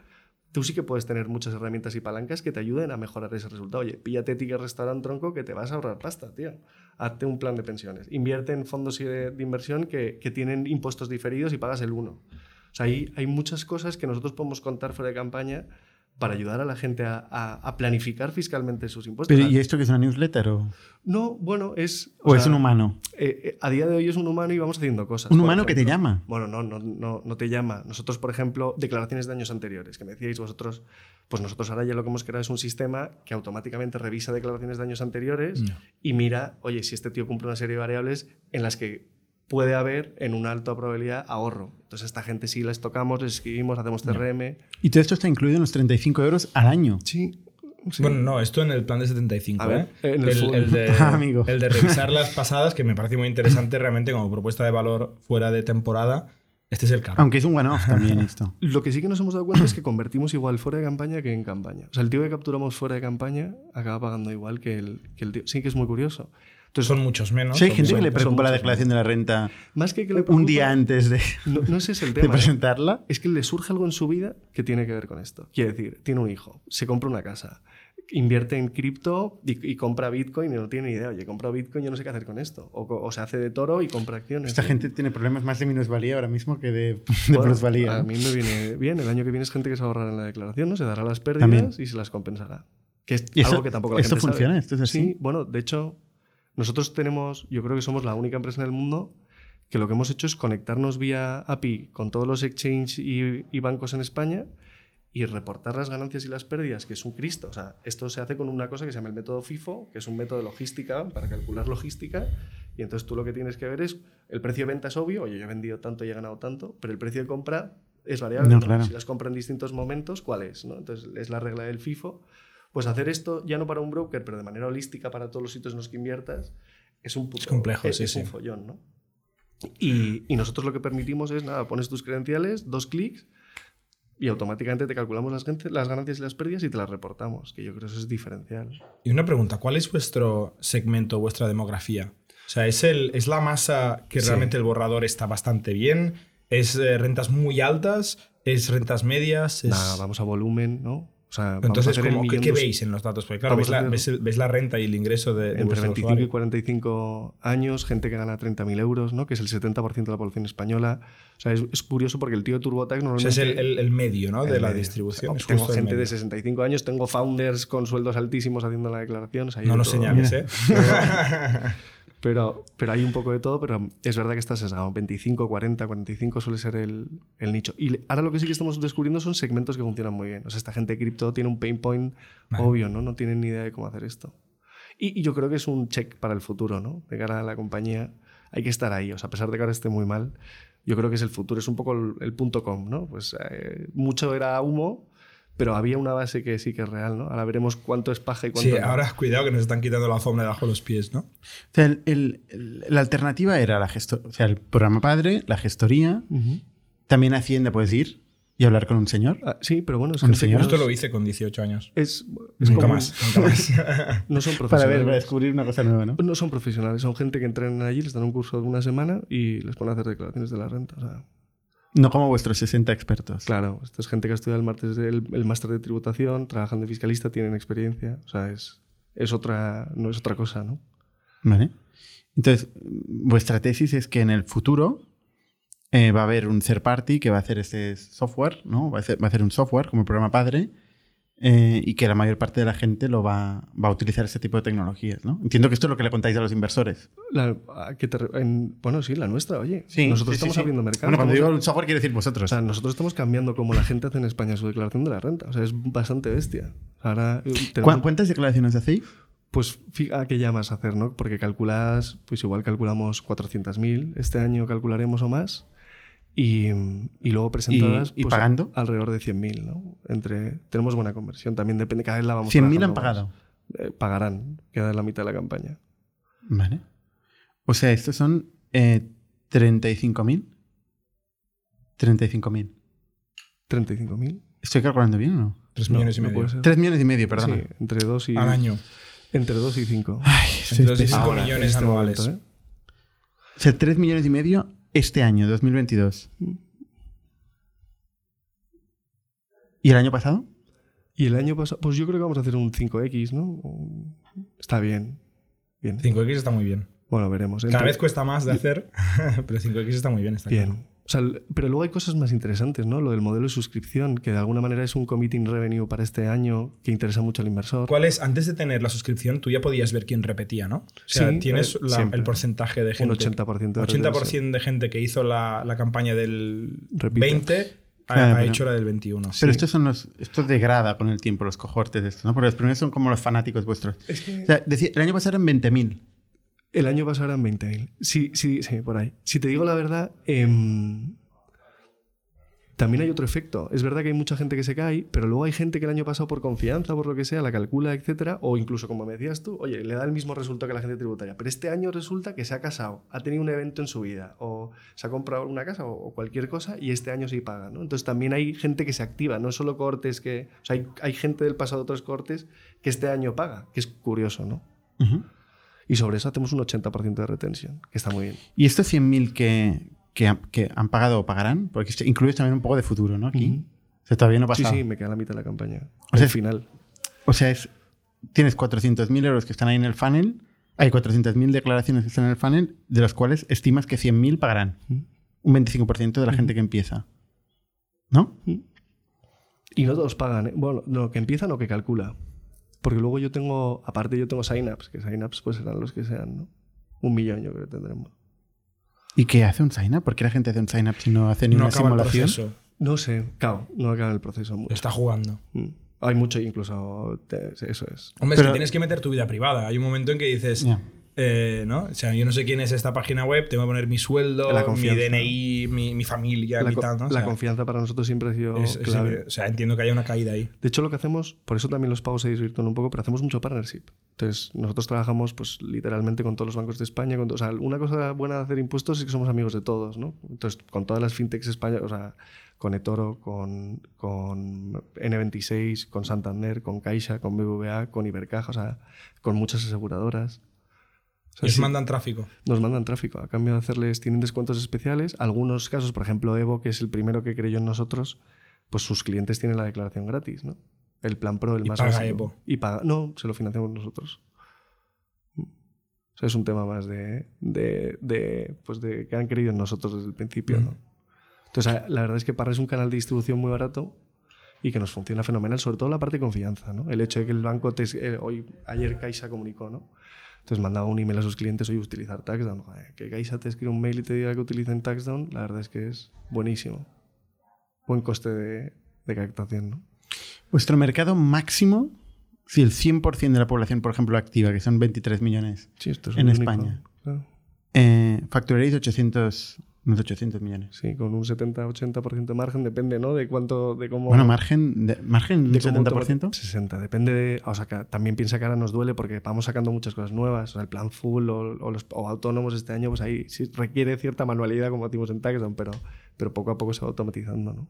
tú sí que puedes tener muchas herramientas y palancas que te ayuden a mejorar ese resultado. Oye, píllate ticket restaurant tronco que te vas a ahorrar pasta, tío. Hazte un plan de pensiones. Invierte en fondos de, de inversión que, que tienen impuestos diferidos y pagas el 1. O sea, hay, hay muchas cosas que nosotros podemos contar fuera de campaña para ayudar a la gente a, a- a planificar fiscalmente sus impuestos. Pero, ¿Y esto que es una newsletter o, No, bueno, es... o es sea, un humano? eh, eh, a día de hoy es un humano y vamos haciendo cosas. Un humano que te llama. bueno, no, no, no, no te llama. Nosotros, por ejemplo, declaraciones de años anteriores, que me decíais vosotros, pues nosotros ahora ya lo que hemos creado es un sistema que automáticamente revisa declaraciones de años anteriores y mira, oye, si este tío cumple una serie de variables en las que puede haber en una alta probabilidad ahorro. Entonces a esta gente sí les tocamos, les escribimos, hacemos CRM. Y todo esto está incluido en los 35 euros al año. Sí. sí. Bueno, no, esto en el plan de 75. A ver, ¿eh? en el el, full. el de, Ah, amigo. el de revisar las pasadas, que me parece muy interesante realmente como propuesta de valor fuera de temporada. Este es el carro. Aunque es un one-off también esto. Lo que sí que nos hemos dado cuenta es que convertimos igual fuera de campaña que en campaña. O sea, el tío que capturamos fuera de campaña acaba pagando igual que el, que el tío. Sí que es muy curioso. Entonces, son muchos menos. Si hay gente que le preocupa la declaración de la renta más que que le un día antes de, No, no ese es el de tema. ¿eh? presentarla. Es que le surge algo en su vida que tiene que ver con esto. Quiere decir, tiene un hijo, se compra una casa, invierte en cripto y, y compra Bitcoin y no tiene ni idea. Oye, compro Bitcoin, yo no sé qué hacer con esto. O, se hace de toro y compra acciones. Esta gente tiene problemas más de minusvalía ahora mismo que de, de Bueno, plusvalía. A mí me viene bien. El año que viene es gente que se ahorrará en la declaración, ¿no? Se dará las pérdidas También. y se las compensará. Que es ¿Y eso- algo que tampoco la esto gente sabe. funciona? ¿Esto es así? Sí, bueno, de hecho, nosotros tenemos, yo creo que somos la única empresa en el mundo que lo que hemos hecho es conectarnos vía API con todos los exchange y, y bancos en España y reportar las ganancias y las pérdidas, que es un Cristo. O sea, esto se hace con una cosa que se llama el método FIFO, que es un método de logística para calcular logística. Y entonces tú lo que tienes que ver es, el precio de venta es obvio, oye, yo he vendido tanto y he ganado tanto, pero el precio de compra es variable. ¿no? claro. Si las compro en distintos momentos, ¿cuál es? ¿no? Entonces es la regla del FIFO. Pues hacer esto ya no para un broker, pero de manera holística para todos los sitios en los que inviertas, es un puto, Es complejo, es, sí, es un follón, ¿no? Y, y nosotros lo que permitimos es, nada, pones tus credenciales, dos clics y automáticamente te calculamos las, ganancias y las pérdidas y te las reportamos, que yo creo que eso es diferencial. Y una pregunta, ¿cuál es vuestro segmento, vuestra demografía? O sea, ¿es, el, es la masa que Sí. realmente el borrador está bastante bien? ¿Es eh, rentas muy altas? ¿Es rentas medias? Es... Nada, vamos a volumen, ¿no? O sea, Entonces, ¿cómo- ¿qué, qué veis en los datos? Porque claro, ves la, ves, ves la renta y el ingreso de, de entre vuestro 25 y usuario. 45 años, gente que gana 30.000 euros, ¿no? que es el 70% de la población española. O sea, es, es curioso porque el tío de TurboTax O normalmente... sea, es el, el- el medio ¿no? de el la distribución. O sea, tengo gente de medio. 65 años, tengo founders con sueldos altísimos haciendo la declaración. o sea, No nos señales, ¿eh? Pero, pero hay un poco de todo, pero es verdad que está sesgado. 25, 40, 45 suele ser el, el nicho. Y ahora lo que sí que estamos descubriendo son segmentos que funcionan muy bien. O sea, esta gente de cripto tiene un pain point Vale. obvio, ¿no? No tienen ni idea de cómo hacer esto. Y, y yo creo que es un check para el futuro, ¿no? De cara a la compañía, hay que estar ahí. O sea, a pesar de que ahora esté muy mal, yo creo que es el futuro. Es un poco el, el punto com, ¿no? Pues eh, mucho era humo, pero había una base que sí que es real, ¿no? Ahora veremos cuánto es paja y cuánto Sí, no. ahora cuidado que nos están quitando la alfombra debajo de los pies, ¿no? O sea, el- el- el- la alternativa era la gesto- o sea, el programa padre, la gestoría, Ujú. también Hacienda puedes ir y hablar con un señor. Ah, sí, pero bueno, es ¿Un gente que señor? Esto es- lo hice con 18 años. Es, es Nunca como- más, nunca más. No son Para profesionales. ver, para descubrir una cosa nueva, ¿no? No son profesionales, son gente que entrenan allí, les dan un curso de una semana y les ponen a hacer declaraciones de la renta. O sea, No como vuestros 60 expertos. claro, esto es gente que ha estudiado el, martes- el, el máster de tributación, trabajan de fiscalista, tienen experiencia. O sea, es, es otra, no es otra cosa, ¿no? Vale. Entonces, vuestra tesis es que en el futuro eh, va a haber un third party que va a hacer este software, ¿no? Va a hacer, va a hacer un software como el programa padre eh, y que la mayor parte de la gente lo va, va a utilizar ese tipo de tecnologías, ¿no? Entiendo que esto es lo que le contáis a los inversores. La- ¿a qué te en- bueno, sí, la nuestra, oye. Sí, nosotros sí, estamos sí. abriendo mercado. Bueno, cuando digo software quiere decir o vosotros. sea, nosotros estamos cambiando cómo la gente hace en España su declaración de la renta. O sea, es bastante bestia. Ahora eh, ¿Cu- tenemos- ¿Cuántas declaraciones hacéis? Pues ¿a qué llamas a hacer, no? Porque calculas, pues igual calculamos 400.000, este año calcularemos o más, y, y luego presentadas ¿Y- y pues, pagando? alrededor de 100.000, ¿no? Entre, tenemos buena conversión, también depende, cada vez la vamos 100.000 han pagado. Eh, pagarán, queda en la mitad de la campaña. Vale. O sea, estos son eh, 35.000. 35.000. 35.000. ¿Estoy calculando bien o no? 3 No, millones y no medio. puede ser. 3 millones y medio, perdona. Sí, entre 2 y, Al año. entre 2 y 5. Entre 2 y 5 Ahora, en millones este anuales. momento, ¿eh? O sea, 3 millones y medio este año, 2022. ¿Y el año pasado? Y el año pasado, pues yo creo que vamos a hacer un 5X, ¿no? Está bien. Bien. 5X está muy bien. Bueno, veremos. Cada vez cuesta más de hacer, pero 5X está muy bien. Está claro. O sea, pero luego hay cosas más interesantes, ¿no? Lo del modelo de suscripción, que de alguna manera es un committing revenue para este año que interesa mucho al inversor. ¿Cuál es? Antes de tener la suscripción, tú ya podías ver quién repetía, ¿no? O sea, Sí, tienes eh, la- el porcentaje de Un gente. 80% de 80% de gente que hizo la, la campaña del Repite. 20 ha, Claro, ha pero- hecho la del 21. Pero estos son los. Esto degrada con el tiempo los cohortes de estos, ¿no? Porque los primeros son como los fanáticos vuestros. Es que O sea, decía- el año pasado eran 20.000. el año pasado eran 20.000. Sí, sí, sí, por ahí. Si te digo la verdad, em, también hay otro efecto. Es verdad que hay mucha gente que se cae, pero luego hay gente que el año pasado por confianza, por lo que sea, la calcula, etcétera, o incluso como me decías tú, oye, le da el mismo resultado que la gente tributaria. Pero este año resulta que se ha casado, ha tenido un evento en su vida, o se ha comprado una casa o, cualquier cosa, y este año sí paga. ¿no? Entonces también hay gente que se activa, no solo cortes que. O sea, hay, gente del pasado de otros cortes que este año paga, que es curioso, ¿no? Y sobre eso hacemos un 80% de retención, que está muy bien. Y estos 100.000 que, que, han- que han pagado o pagarán, porque incluyes también un poco de futuro, ¿no? Aquí. Ujú. O sea, todavía no ha Sí, pasado. sí, me queda la mitad de la campaña. O Al sea, final. O sea, es, tienes 400.000 euros que están ahí en el funnel. Hay 400.000 declaraciones que están en el funnel, de las cuales estimas que 100.000 pagarán. Un 25% de la gente que empieza. ¿No? Y no todos pagan. ¿eh? Bueno, no, que empiezan o que calcula. Porque luego yo tengo, aparte yo tengo sign-ups, que sign-ups pues serán los que sean, ¿no? Un millón yo creo que tendremos. ¿Y qué hace un sign-up? ¿Por qué la gente hace un sign-up si no hace ni No una acaba el simulación? proceso. No sé, claro, no acaba el proceso mucho. Está jugando. Mm. Hay mucho incluso, te- eso es. Hombre, es Pero- que tienes que meter tu vida privada. Hay un momento en que dices. Eh, ¿no? O sea, yo no sé quién es esta página web, tengo que poner mi sueldo, mi. DNI, mi, mi familia, La, mi tal, ¿no? O la confianza para nosotros siempre ha sido es- o sea, entiendo que haya una caída ahí. De hecho, lo que hacemos, por eso también los pagos se desvirtúan un poco, pero hacemos mucho partnership. Entonces, nosotros trabajamos pues literalmente con todos los bancos de España. Con o sea, una cosa buena de hacer impuestos es que somos amigos de todos, ¿no? Entonces, con todas las fintechs españolas, o sea, con eToro, con, con N26, con Santander, con Caixa, con BBVA, con Ibercaja, o sea, con muchas aseguradoras. Sea, os sí, mandan tráfico. nos mandan tráfico. A cambio de hacerles, tienen descuentos especiales. Algunos casos, por ejemplo, Evo, que es el primero que creyó en nosotros, pues sus clientes tienen la declaración gratis, ¿no? El plan Pro, el Y más paga básico. Evo. Y paga. No, se lo financiamos nosotros. O sea, es un tema más de, de, de, pues de que han creído en nosotros desde el principio, ¿no? Entonces, a- la verdad es que Parra es un canal de distribución muy barato y que nos funciona fenomenal, sobre todo la parte de confianza, ¿no? El hecho de que el banco, te, eh, hoy, ayer Caixa comunicó, ¿no? Entonces mandaba un email a sus clientes, oye, utilizar Taxdown. Joder, que Caixa te escribe un mail y te diga que utilicen Taxdown, la verdad es que es buenísimo. Buen coste de, de captación, ¿no? Vuestro mercado máximo, si el 100% de la población, por ejemplo, activa, que son 23 millones, Sí, esto es En España. claro. eh, facturaréis 800, unos 800 millones. Sí, con un 70-80% de margen, depende, ¿no? De cuánto, de cómo... Bueno, margen, de, margen de cómo 70%. automati- 60, depende de... O sea, que también piensa que ahora nos duele porque vamos sacando muchas cosas nuevas. O sea, el plan full o, o los, o autónomos este año, pues ahí sí requiere cierta manualidad como decimos en Taxdown, pero, pero poco a poco se va automatizando, ¿no?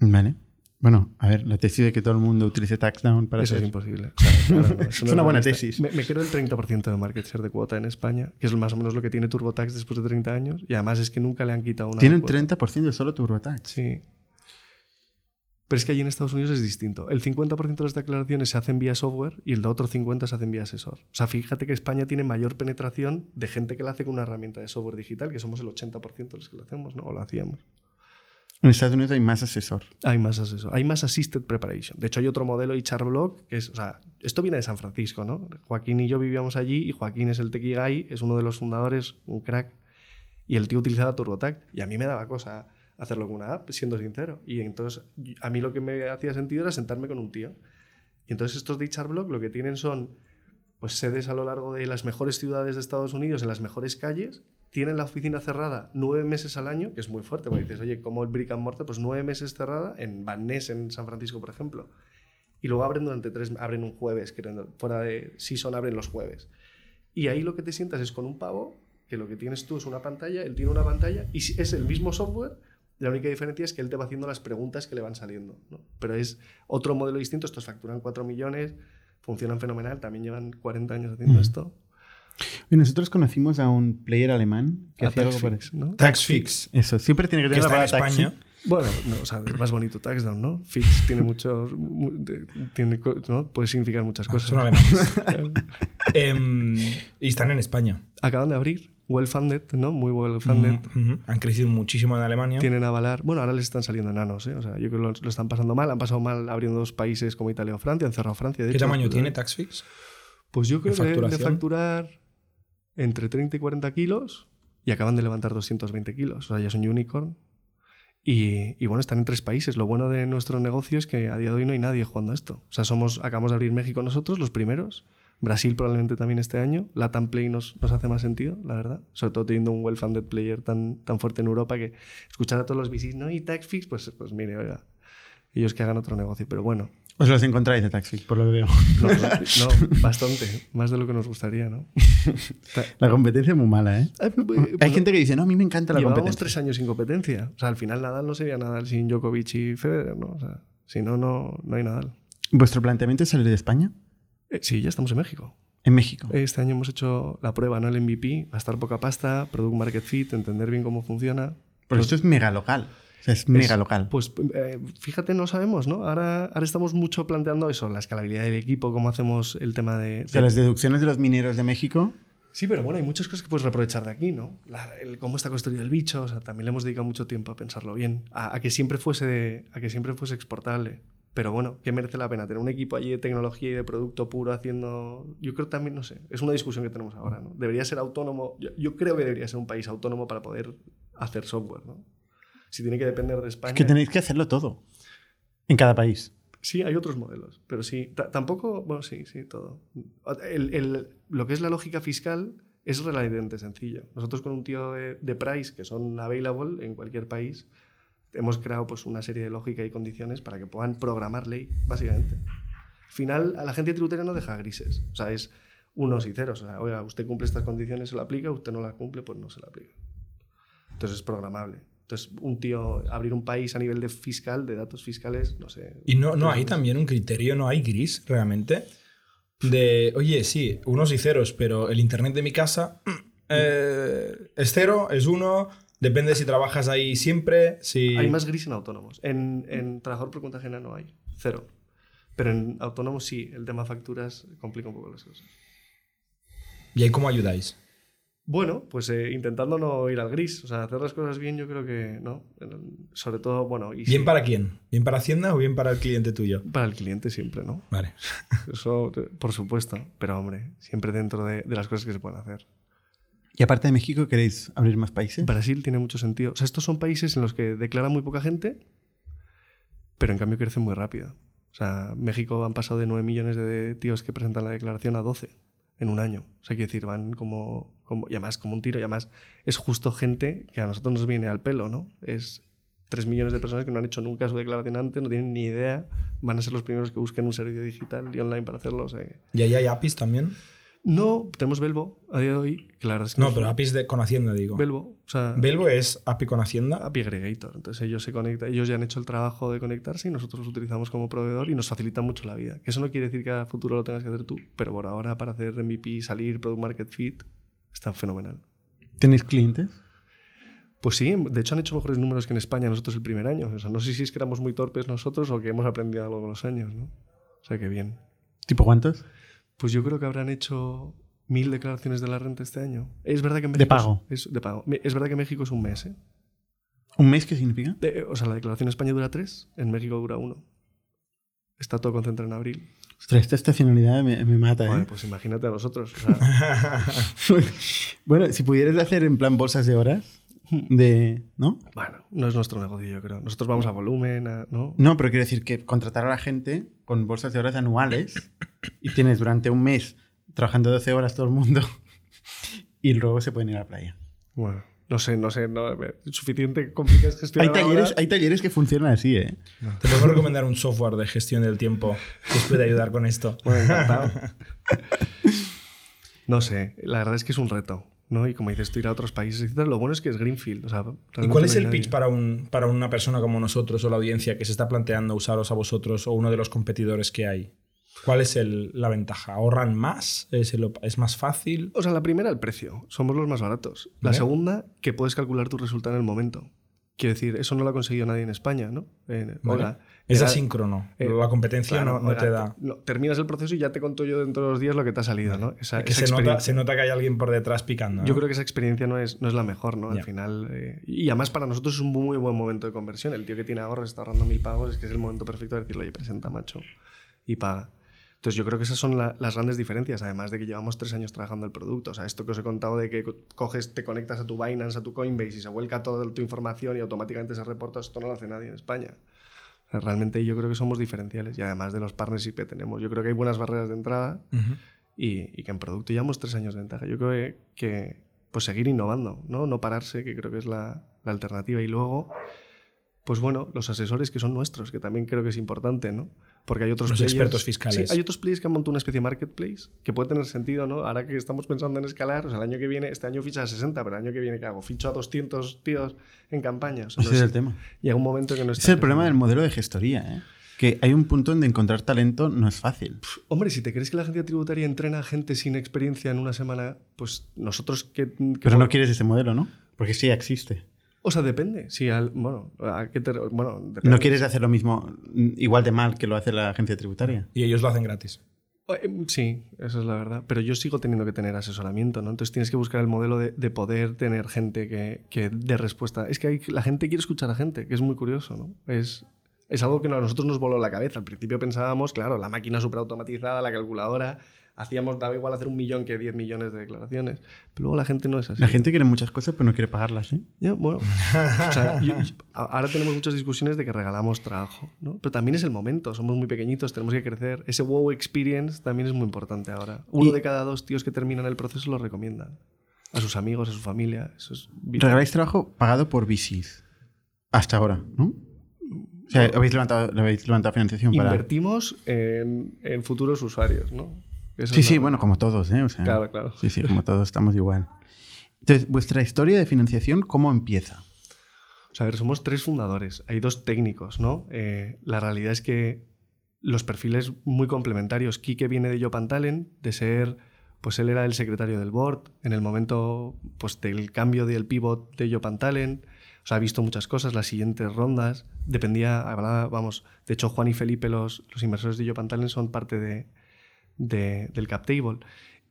Vale. Bueno, a ver, la tesis de que todo el mundo utilice Taxdown para Eso es imposible. O sea, claro, no, Es una buena tesis. Me, me quedo el 30% de market share de cuota en España, que es más o menos lo que tiene TurboTax después de 30 años. Y además es que nunca le han quitado una Tienen cuota. 30% de solo TurboTax. Sí. Pero es que allí en Estados Unidos es distinto. El 50% de las declaraciones se hacen vía software y el otro 50% se hacen vía asesor. O sea, fíjate que España tiene mayor penetración de gente que lo hace con una herramienta de software digital, que somos el 80% de los que lo hacemos, ¿no? O lo hacíamos. En Estados Unidos hay más asesor. Hay más asesor, hay más assisted preparation. De hecho, hay otro modelo HR Block que es, o sea, esto viene de San Francisco, ¿no? Joaquín y yo vivíamos allí y Joaquín es el techie guy, es uno de los fundadores, un crack, y el tío utilizaba TurboTax y a mí me daba cosa hacerlo con una app, siendo sincero. Y entonces a mí lo que me hacía sentido era sentarme con un tío. Y entonces estos de HR Block lo que tienen son pues sedes a lo largo de las mejores ciudades de Estados Unidos, en las mejores calles, tienen la oficina cerrada nueve meses al año, que es muy fuerte, porque dices, oye, como el brick and mortar, pues nueve meses cerrada en Van Ness, en San Francisco, por ejemplo. Y luego abren durante tres, abren un jueves, fuera de Season abren los jueves. Y ahí lo que te sientas es con un pavo, que lo que tienes tú es una pantalla, él tiene una pantalla, y es el mismo software, la única diferencia es que él te va haciendo las preguntas que le van saliendo. ¿no? Pero es otro modelo distinto, estos facturan 4 millones, funcionan fenomenal, también llevan 40 años haciendo esto. Y nosotros conocimos a un player alemán que A hacía algo Taxfix, parecido. ¿no? Taxfix. Eso, siempre tiene que Que tener la palabra taxi. España. Bueno, no, o sea, es más bonito Taxdown, ¿no? Fix tiene muchos. mu- de- Tiene, ¿no? Puede significar muchas cosas. Son alemanes. Em, y están en España. Acaban de abrir, well funded, ¿no? Muy well funded. Han crecido muchísimo en Alemania. Tienen Avalar. Bueno, ahora les están saliendo enanos, ¿eh? O sea, yo creo que lo, lo están pasando mal. Han pasado mal abriendo dos países como Italia o Francia. Han cerrado Francia. De ¿Qué hecho, tamaño ¿no? tiene Taxfix? Pues yo creo de que de facturar entre 30 y 40 kilos y acaban de levantar 220 kilos. O sea, ya son unicorn. Y, bueno, están en tres países. Lo bueno de nuestro negocio es que a día de hoy no hay nadie jugando a esto. O sea, somos, acabamos de abrir México nosotros, los primeros. Brasil probablemente también este año. Latam Play nos, nos hace más sentido, la verdad. Sobre todo teniendo un well-funded player tan, tan fuerte en Europa que escuchar a todos los VCs, ¿no? Y Taxfix, pues, pues mire, oiga, ellos que hagan otro negocio. Pero bueno, Os los encontráis de Taxfix, por lo que veo. no, no, bastante. Más de lo que nos gustaría, ¿no? La competencia es muy mala, ¿eh? Hay gente que dice, no, a mí me encanta la competencia. tres años sin competencia. O sea, al final Nadal no sería Nadal sin Djokovic y Federer, ¿no? O sea, si no, no, no hay Nadal. ¿Vuestro planteamiento es salir de España? Eh, sí, ya estamos en México. En México. Este año hemos hecho la prueba, ¿no? El MVP, gastar poca pasta, Product Market Fit, entender bien cómo funciona. Porque esto es mega local. Es mega local. Pues eh, fíjate, no sabemos, ¿no? Ahora, ahora estamos mucho planteando eso, la escalabilidad del equipo, cómo hacemos el tema de... o sea, las deducciones de los mineros de México. Sí, pero bueno, hay muchas cosas que puedes reaprovechar de aquí, ¿no? La- el cómo está construido el bicho, o sea, también le hemos dedicado mucho tiempo a pensarlo bien, a, a que siempre fuese, a que siempre fuese exportable. Pero bueno, ¿qué merece la pena? Tener un equipo allí de tecnología y de producto puro haciendo... Yo creo también, no sé, es una discusión que tenemos ahora, ¿no? Debería ser autónomo, yo, yo creo que debería ser un país autónomo para poder hacer software, ¿no? Si tiene que depender de España... Es que tenéis que hacerlo todo. En cada país. Sí, hay otros modelos, pero sí. Ta- Tampoco, bueno, sí, sí, todo. El- el- lo que es la lógica fiscal es relativamente sencillo. Nosotros con un tío de, de Price, que son available en cualquier país, hemos creado pues, una serie de lógica y condiciones para que puedan programar ley, básicamente. Al final, a la gente tributaria no deja grises. O sea, es unos y ceros. O sea, oiga, usted cumple estas condiciones, se lo aplica, usted no las cumple, pues no se lo aplica. Entonces es programable. Entonces, un tío, abrir un país a nivel de fiscal, de datos fiscales, no sé. Y no, no hay también un criterio, no hay gris realmente. De, oye, sí, unos y ceros, pero el internet de mi casa eh, es cero, es uno, depende si trabajas ahí siempre, si... Hay más gris en autónomos. En, en trabajador por cuenta ajena no hay. Cero. Pero en autónomos sí. El tema facturas complica un poco las cosas. ¿Y ahí cómo ayudáis? Bueno, pues eh, intentando no ir al gris. O sea, hacer las cosas bien yo creo que no. Sobre todo, bueno... Y ¿Bien sí, para quién? ¿Bien para Hacienda o bien para el cliente tuyo? para el cliente siempre, ¿no? Vale. Eso, eh, por supuesto. Pero, hombre, siempre dentro de, de las cosas que se pueden hacer. Y aparte de México, ¿queréis abrir más países? Brasil tiene mucho sentido. O sea, estos son países en los que declara muy poca gente, pero en cambio crecen muy rápido. O sea, México han pasado de 9 millones de tíos que presentan la declaración a 12 en un año. O sea, quiero decir, van como, como, y como un tiro, y además es justo gente que a nosotros nos viene al pelo, ¿no? Es 3 millones de personas que no han hecho nunca su declaración antes, no tienen ni idea, van a ser los primeros que busquen un servicio digital y online para hacerlo. o sea ¿Y ahí hay APIs también? No, tenemos Belvo a día de hoy, que la verdad es que No, pero APIs de, con Hacienda, digo. Belvo, o sea, ¿Belvo es API con Hacienda? API Aggregator. Entonces ellos se conectan, ellos ya han hecho el trabajo de conectarse y nosotros los utilizamos como proveedor y nos facilita mucho la vida. Que eso no quiere decir que a futuro lo tengas que hacer tú, pero por ahora para hacer MVP, salir, Product Market Fit, está fenomenal. ¿Tenéis clientes? Pues sí, de hecho han hecho mejores números que en España nosotros el primer año. O sea, no sé si es que éramos muy torpes nosotros o que hemos aprendido algo con los años, ¿no? O sea, que bien. ¿Tipo cuántos? Pues yo creo que habrán hecho mil declaraciones de la renta este año. Es verdad que en De México pago. Es, es de pago. Es verdad que México es un mes, ¿eh? ¿Un mes qué significa? De- o sea, la declaración en España dura tres, en México dura uno. Está todo concentrado en abril. Ostras, esta estacionalidad me, me mata, Joder, ¿eh? pues imagínate a nosotros. o sea, bueno, si pudieras hacer en plan bolsas de horas, de... ¿No? bueno, no es nuestro negocio, yo creo. Nosotros vamos a volumen, a- ¿no? No, pero quiero decir que contratar a la gente con bolsas de horas anuales y tienes durante un mes trabajando 12 horas todo el mundo y luego se pueden ir a la playa. Bueno, no sé, no sé. No, es suficiente complicado gestionar. Hay talleres, ahora. hay talleres que funcionan así, ¿eh? Te puedo recomendar un software de gestión del tiempo que os puede ayudar con esto. Bueno, encantado. no sé, la verdad es que es un reto. ¿No? Y como dices, tú ir a otros países, etcétera. Lo bueno es que es Greenfield. O sea, ¿Y cuál es el pitch para, un, para una persona como nosotros o la audiencia que se está planteando usaros a vosotros o uno de los competidores que hay? ¿Cuál es el- la ventaja? ¿Ahorran más? ¿Es, el- es más fácil? O sea, la primera, el precio. Somos los más baratos. La segunda, que puedes calcular tu resultado en el momento. Quiero decir, eso no lo ha conseguido nadie en España, ¿no? Eh, Vale. Es era- asíncrono. eh, la competencia claro, no, te da. no, terminas el proceso y ya te conto yo dentro de los días lo que te ha salido, ¿no? Esa, que esa se nota, experiencia. se nota que hay alguien por detrás picando. Yo creo que esa experiencia no es, no es la mejor, ¿no? Al final. eh, y además para nosotros es un muy buen momento de conversión. El tío que tiene ahorros está ahorrando mil pagos, es que es el momento perfecto de decirle, oye, presenta, macho, y paga. Entonces yo creo que esas son la- las grandes diferencias, además de que llevamos tres años trabajando el producto. O sea, esto que os he contado de que co- coges, te conectas a tu Binance, a tu Coinbase y se vuelca toda tu información y automáticamente se reporta, esto no lo hace nadie en España. O sea, realmente yo creo que somos diferenciales y además de los partnerships que tenemos, yo creo que hay buenas barreras de entrada Ujú. y, y que en producto llevamos tres años de ventaja. Yo creo que, que, pues seguir innovando, ¿no? No pararse, que creo que es la, la alternativa. Y luego, pues bueno, los asesores que son nuestros, que también creo que es importante, ¿no? Porque hay otros Los players- expertos fiscales. Sí, hay otros players que han montado una especie de marketplace que puede tener sentido, ¿no? Ahora que estamos pensando en escalar, o sea, el año que viene, este año ficha a 60, pero el año que viene, ¿qué hago? Ficho a 200 tíos en campaña. O sea, no Ese es el tema. Llega un momento que no está es el problema del modelo de gestoría, ¿eh? Que hay un punto donde encontrar talento no es fácil. Hombre, si te crees que la agencia tributaria entrena a gente sin experiencia en una semana, pues nosotros que... que Pero no quieres ese modelo, ¿no? Porque sí existe. O sea, depende. Si al, bueno, ¿a qué te- bueno, depende. No quieres hacer lo mismo igual de mal que lo hace la agencia tributaria. Y ellos lo hacen gratis. Eh, Sí, eso es la verdad. Pero yo sigo teniendo que tener asesoramiento, ¿no? Entonces tienes que buscar el modelo de, de poder tener gente que, que dé respuesta. Es que hay- la gente quiere escuchar a gente, que es muy curioso, ¿no? Es, Es algo que a nosotros nos voló la cabeza. Al principio pensábamos, claro, la máquina superautomatizada, la calculadora, hacíamos, daba igual hacer un millón que 10 millones de declaraciones. Pero luego la gente no es así. La gente quiere muchas cosas, pero no quiere pagarlas, ¿eh? Ya, bueno, o sea, yo- yo- a- ahora tenemos muchas discusiones de que regalamos trabajo, ¿no? Pero también es el momento, somos muy pequeñitos, tenemos que crecer. Ese wow experience también es muy importante ahora. Uno Y- de cada dos tíos que terminan el proceso lo recomiendan. A sus amigos, a su familia. Eso es. Regaláis trabajo pagado por VCs. Hasta ahora, ¿no? O sea, habéis levantado, habéis levantado financiación para... Invertimos en, en futuros usuarios, ¿no? Eso Sí, sí, lo- bueno, como todos, ¿eh? O sea, Claro, claro. Sí, sí, como todos estamos igual. Entonces, vuestra historia de financiación, ¿cómo empieza? O sea, a ver, somos tres fundadores, hay dos técnicos, ¿no? Eh, la realidad es que los perfiles muy complementarios. Quique viene de Jopan Talent, de ser, pues él era el secretario del board en el momento pues, del cambio del pivot de Jopan Talent. O sea, ha visto muchas cosas, las siguientes rondas. Dependía, hablaba, vamos, de hecho Juan y Felipe, los, los inversores de Jopan Talent, son parte de, de- del cap table.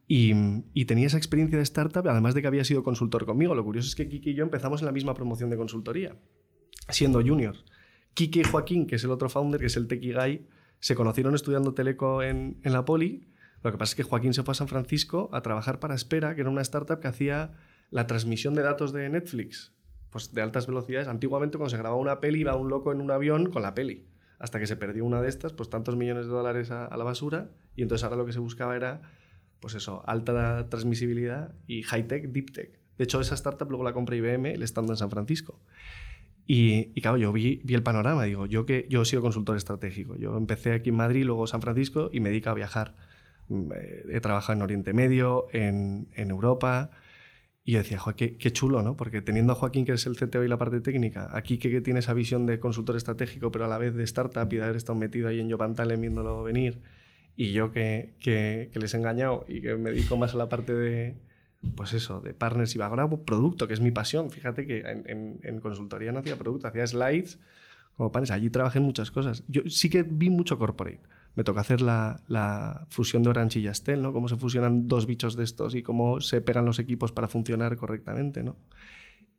Y, y tenía esa experiencia de startup, además de que había sido consultor conmigo. Lo curioso es que Kiki y yo empezamos en la misma promoción de consultoría, siendo juniors. Kiki y Joaquín, que es el otro founder, que es el Techie Guy, se conocieron estudiando teleco en, la Poli. Lo que pasa es que Joaquín se fue a San Francisco a trabajar para Espera, que era una startup que hacía la transmisión de datos de Netflix, pues de altas velocidades. Antiguamente, cuando se grababa una peli, iba un loco en un avión con la peli. Hasta que se perdió una de estas, pues tantos millones de dólares a la basura. Y entonces ahora lo que se buscaba era, pues eso, alta transmisibilidad y high-tech, deep-tech. De hecho, esa startup luego la compré IBM, el estando en San Francisco. Y, y claro, yo vi, vi el panorama. Digo, yo que yo he sido consultor estratégico. Yo empecé aquí en Madrid, luego San Francisco y me dedico a viajar. Mm, eh, He trabajado en Oriente Medio, en, en Europa. Y yo decía, "Jo, qué, chulo, ¿no? Porque teniendo a Joaquín, que es el CTO y la parte técnica, aquí que, tiene esa visión de consultor estratégico, pero a la vez de startup y de haber estado metido ahí en Jopan Talent viéndolo venir, y yo que, que, que les he engañado y que me dedico más a la parte de, pues eso, de partners y background, producto, que es mi pasión. Fíjate que en, en- en consultoría no hacía producto, hacía slides como panes. Allí trabajé en muchas cosas. Yo sí que vi mucho corporate. Me toca hacer la, la fusión de Orange y Yastel, ¿no? Cómo se fusionan dos bichos de estos y cómo se pegan los equipos para funcionar correctamente, ¿no?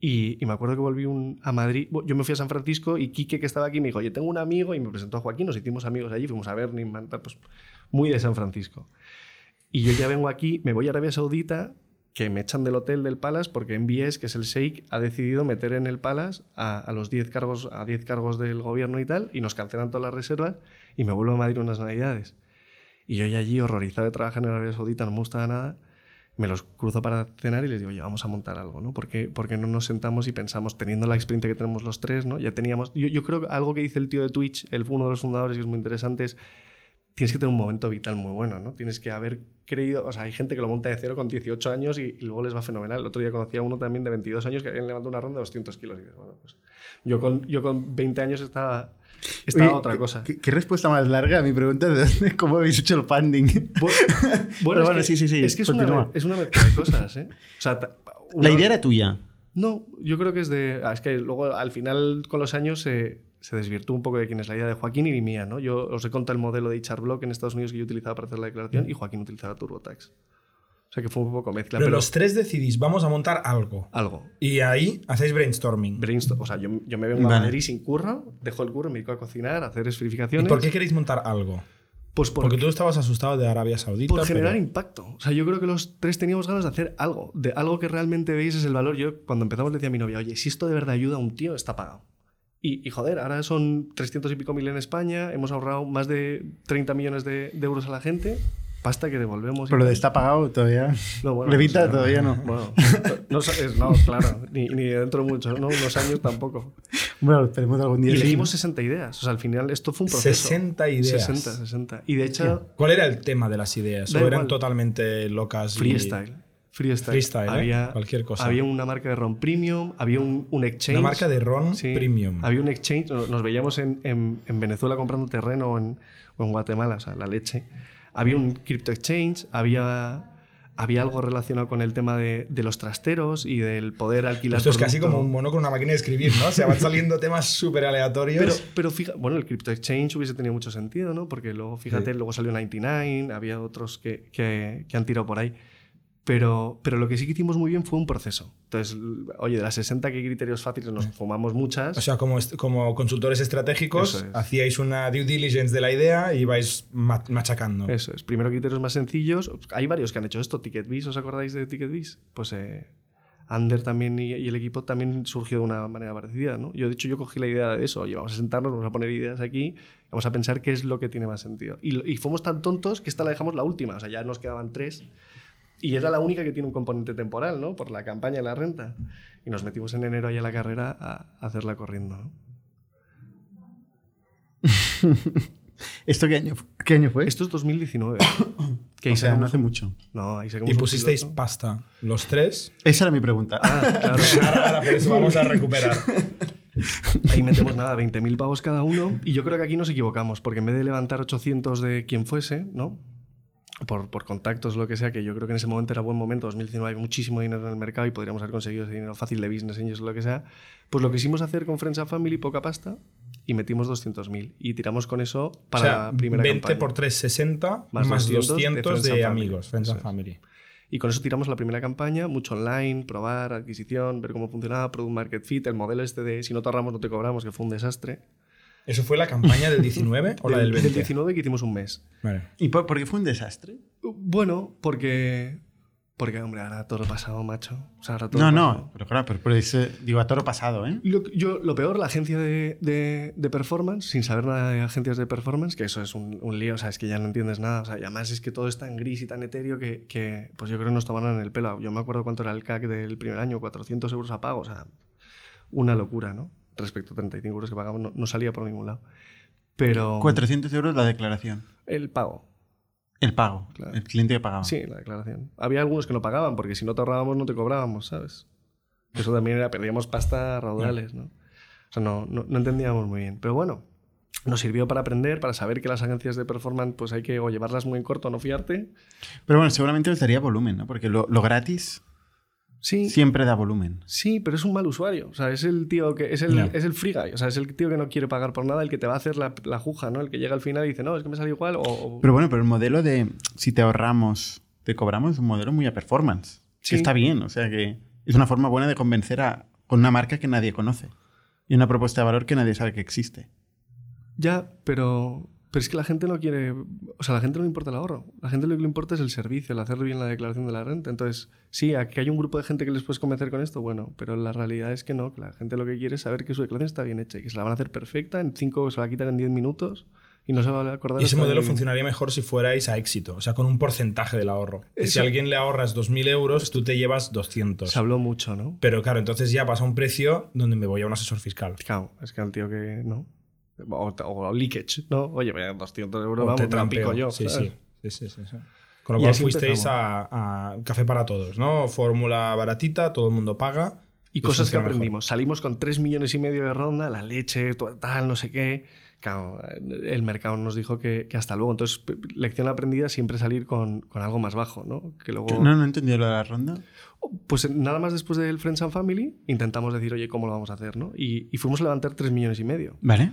Y, y me acuerdo que volví un- a Madrid. Yo me fui a San Francisco y Quique, que estaba aquí, me dijo, oye, tengo un amigo y me presentó a Joaquín. Nos hicimos amigos allí, fuimos a Burning pues muy de San Francisco. Y yo ya vengo aquí, me voy a Arabia Saudita, que me echan del hotel del Palace porque MBS, que es el Sheikh, ha decidido meter en el Palace a, a los 10 cargos, a 10 cargos del gobierno y tal, y nos cancelan todas las reservas y me vuelvo a Madrid unas navidades. Y yo ya allí, horrorizado de trabajar en Arabia Saudita, no me gustaba nada, me los cruzo para cenar y les digo, oye, vamos a montar algo, ¿no? Porque, porque no nos sentamos y pensamos, teniendo la experiencia que tenemos los tres, ¿no? Ya teníamos... Yo, yo creo que algo que dice el tío de Twitch, el, uno de los fundadores, que es muy interesante, es tienes que tener un momento vital muy bueno, ¿no? Tienes que haber creído, o sea, hay gente que lo monta de cero con 18 años y, y luego les va fenomenal. El otro día conocí a uno también de 22 años que habían levantado una ronda de 200 kilos y dices, bueno, pues yo con, yo con 20 años estaba, estaba Oye, otra cosa. ¿qué, qué respuesta más larga a mi pregunta de dónde- cómo habéis hecho el funding? Bueno, que- sí, sí, sí, Es que es una, es una mezcla de cosas, ¿eh? O sea, una- La idea era tuya. No, yo creo que es de. ah, Es que luego al final con los años se, se desvirtuó un poco de quién es la idea de Joaquín y mía, ¿no? Yo os he contado el modelo de HR Block en Estados Unidos que yo utilizaba para hacer la declaración y Joaquín utilizaba TurboTax. O sea que fue un poco mezcla, Pero pero, los tres decidís, vamos a montar algo. algo. Y ahí hacéis brainstorming. Brainstorm, o sea, yo, yo me vengo Vale. a Madrid sin curro, dejo el curro, me dedico a cocinar, a hacer ¿Y esferificaciones. por qué queréis montar algo? Pues Porque porque, tú estabas asustado de Arabia Saudita. por generar pero- impacto. O sea, yo creo que los tres teníamos ganas de hacer algo, de algo que realmente veis es el valor. Yo cuando empezamos le decía a mi novia, oye, si esto de verdad ayuda a un tío, está pagado. Y, y, joder, ahora son 300 y pico mil en España, hemos ahorrado más de 30 millones de, de euros a la gente, pasta que devolvemos. Pero lo de está pagado todavía. No, bueno, Levita pues, todavía no. Bueno, no, sabes- no, claro, ni, ni dentro de mucho, ¿no? unos años tampoco. Bueno, esperemos algún día. Y sí. leímos 60 ideas, o sea, al final esto fue un proceso. 60 ideas. 60, 60. Y de hecho, ¿Cuál era el tema de las ideas? ¿O eran igual. totalmente locas? y- freestyle. Freestyle. ¿eh? había, Cualquier cosa. Había una marca de ron premium, había un, un exchange. Una marca de ron Sí, premium. Había un exchange, nos veíamos en, en- en Venezuela comprando terreno o en, o en Guatemala, o sea, la leche. Había un crypto exchange, había, había algo relacionado con el tema de, de los trasteros y del poder alquilar. Esto es casi como un mono con una máquina de escribir, ¿no? Se van saliendo temas súper aleatorios. Pero, pero fíjate, bueno, el crypto exchange hubiese tenido mucho sentido, ¿no? Porque luego, fíjate, Sí. luego salió 99, había otros que, que, que han tirado por ahí. Pero, pero lo que sí que hicimos muy bien fue un proceso. Entonces, oye, de las 60 que criterios fáciles nos fumamos muchas. O sea, como, como consultores estratégicos, es. hacíais una due diligence de la idea y vais ma- machacando. Eso es. Primero criterios más sencillos. Hay varios que han hecho esto. TicketBiz, ¿os acordáis de TicketBiz? Pues eh, Ander también y, y el equipo también surgió de una manera parecida, ¿no? Yo, de hecho, yo cogí la idea de eso. Oye, vamos a sentarnos, vamos a poner ideas aquí, vamos a pensar qué es lo que tiene más sentido. Y, y fuimos tan tontos que esta la dejamos la última. O sea, ya nos quedaban tres. Y era la única que tiene un componente temporal, ¿no? Por la campaña de la renta. Y nos metimos en enero ahí a la carrera a, hacerla corriendo, ¿no? ¿Esto qué año, qué año fue? Esto es 2019. que ahí o sea, no hace mucho. No, ahí Y pusisteis piloto. pasta, los tres. Esa era mi pregunta. Claro. Ahora, ahora, por eso vamos a recuperar. Ahí metemos nada, 20.000 pavos cada uno. Y yo creo que aquí nos equivocamos, porque en vez de levantar 800 de quien fuese, ¿no? Por, por contactos, lo que sea, que yo creo que en ese momento era buen momento, 2019 hay muchísimo dinero en el mercado y podríamos haber conseguido ese dinero fácil de business angels o lo que sea, pues lo quisimos hacer con Friends and Family, poca pasta, y metimos 200.000. Y tiramos con eso para o sea, la primera 20 campaña. por 3, 60, Más más, 200 de 200 de, Friends and Family. amigos, Friends and. Family. Y con eso tiramos la primera campaña, mucho online, probar, adquisición, ver cómo funcionaba, product market fit, el modelo este de si no te ahorramos no te cobramos, que fue un desastre. ¿Eso fue la campaña del 19 o la del 20? 19 que hicimos un mes. Vale. ¿Y por, por qué fue un desastre? Bueno, porque. Porque, hombre, ahora todo lo pasado, macho. O sea, ahora todo No, no, pero claro, pero digo, a toro pasado, ¿eh? Lo, yo, lo peor, la agencia de, de- de performance, sin saber nada de agencias de performance, que eso es un, un lío, o sea, es que ya no entiendes nada. O sea, y además es que todo es tan gris y tan etéreo que, que, pues yo creo que nos tomaron en el pelo. Yo me acuerdo cuánto era el CAC del primer año, 400 euros a pago, o sea, una locura, ¿no? Respecto a 35 euros que pagamos, no, no salía por ningún lado. Pero 400 euros la declaración. el pago, El pago. Claro. El cliente que pagaba. Sí, la declaración. Había algunos que no pagaban, porque si no te ahorrábamos no te cobrábamos, ¿sabes? Eso también era, perdíamos pasta raudales, ¿no? O sea, no, no, no entendíamos muy bien. Pero bueno, nos sirvió para aprender, para saber que las agencias de performance pues hay que o llevarlas muy en corto no fiarte. Pero bueno, seguramente os daría volumen, ¿no? Porque lo, lo gratis Sí, sí, siempre da volumen. pero es un mal usuario. O sea, es el tío que... Es el, es el free guy. O sea, es el tío que no quiere pagar por nada, el que te va a hacer la, la juja, ¿no? El que llega al final y dice, no, es que me sale igual o... o- Pero bueno, pero el modelo de si te ahorramos, te cobramos es un modelo muy a performance. Sí. Que está bien, o sea que es una forma buena de convencer a, con una marca que nadie conoce. Y una propuesta de valor que nadie sabe que existe. Ya, pero, pero es que la gente no quiere. O sea, a la gente no le importa el ahorro. La gente lo que le importa es el servicio, el hacer bien la declaración de la renta. Entonces, sí, a que hay un grupo de gente que les puedes convencer con esto, bueno, pero la realidad es que no, que la gente lo que quiere es saber que su declaración está bien hecha y que se la van a hacer perfecta, en cinco se la quitan en 10 minutos y no se va a acordar. Y ese modelo en- funcionaría mejor si fuerais a éxito, o sea, con un porcentaje del ahorro. Si a alguien le ahorras 2.000 euros, tú te llevas 200. Se habló mucho, ¿no? Pero claro, entonces ya pasa un precio donde me voy a un asesor fiscal. Claro, es que al tío que no. O, o leakage, ¿no? Oye, vaya, 200 euros, O vamos, te me la trampeo. pico yo. Sí, sí, sí, sí, sí. Con lo cual fuisteis a, a Café para Todos, ¿no? Fórmula baratita, todo el mundo paga. Y Pues cosas que funciona mejor. aprendimos. Salimos con 3 millones y medio de ronda, la leche, to- tal, no sé qué. Claro, el mercado nos dijo que, que hasta luego. Entonces, lección aprendida, siempre salir con, con algo más bajo, ¿no? Que luego... No, no he entendido lo de la ronda. Pues nada más después del Friends and Family, intentamos decir, oye, ¿cómo lo vamos a hacer, no? Y, y fuimos a levantar 3 millones y medio. Vale.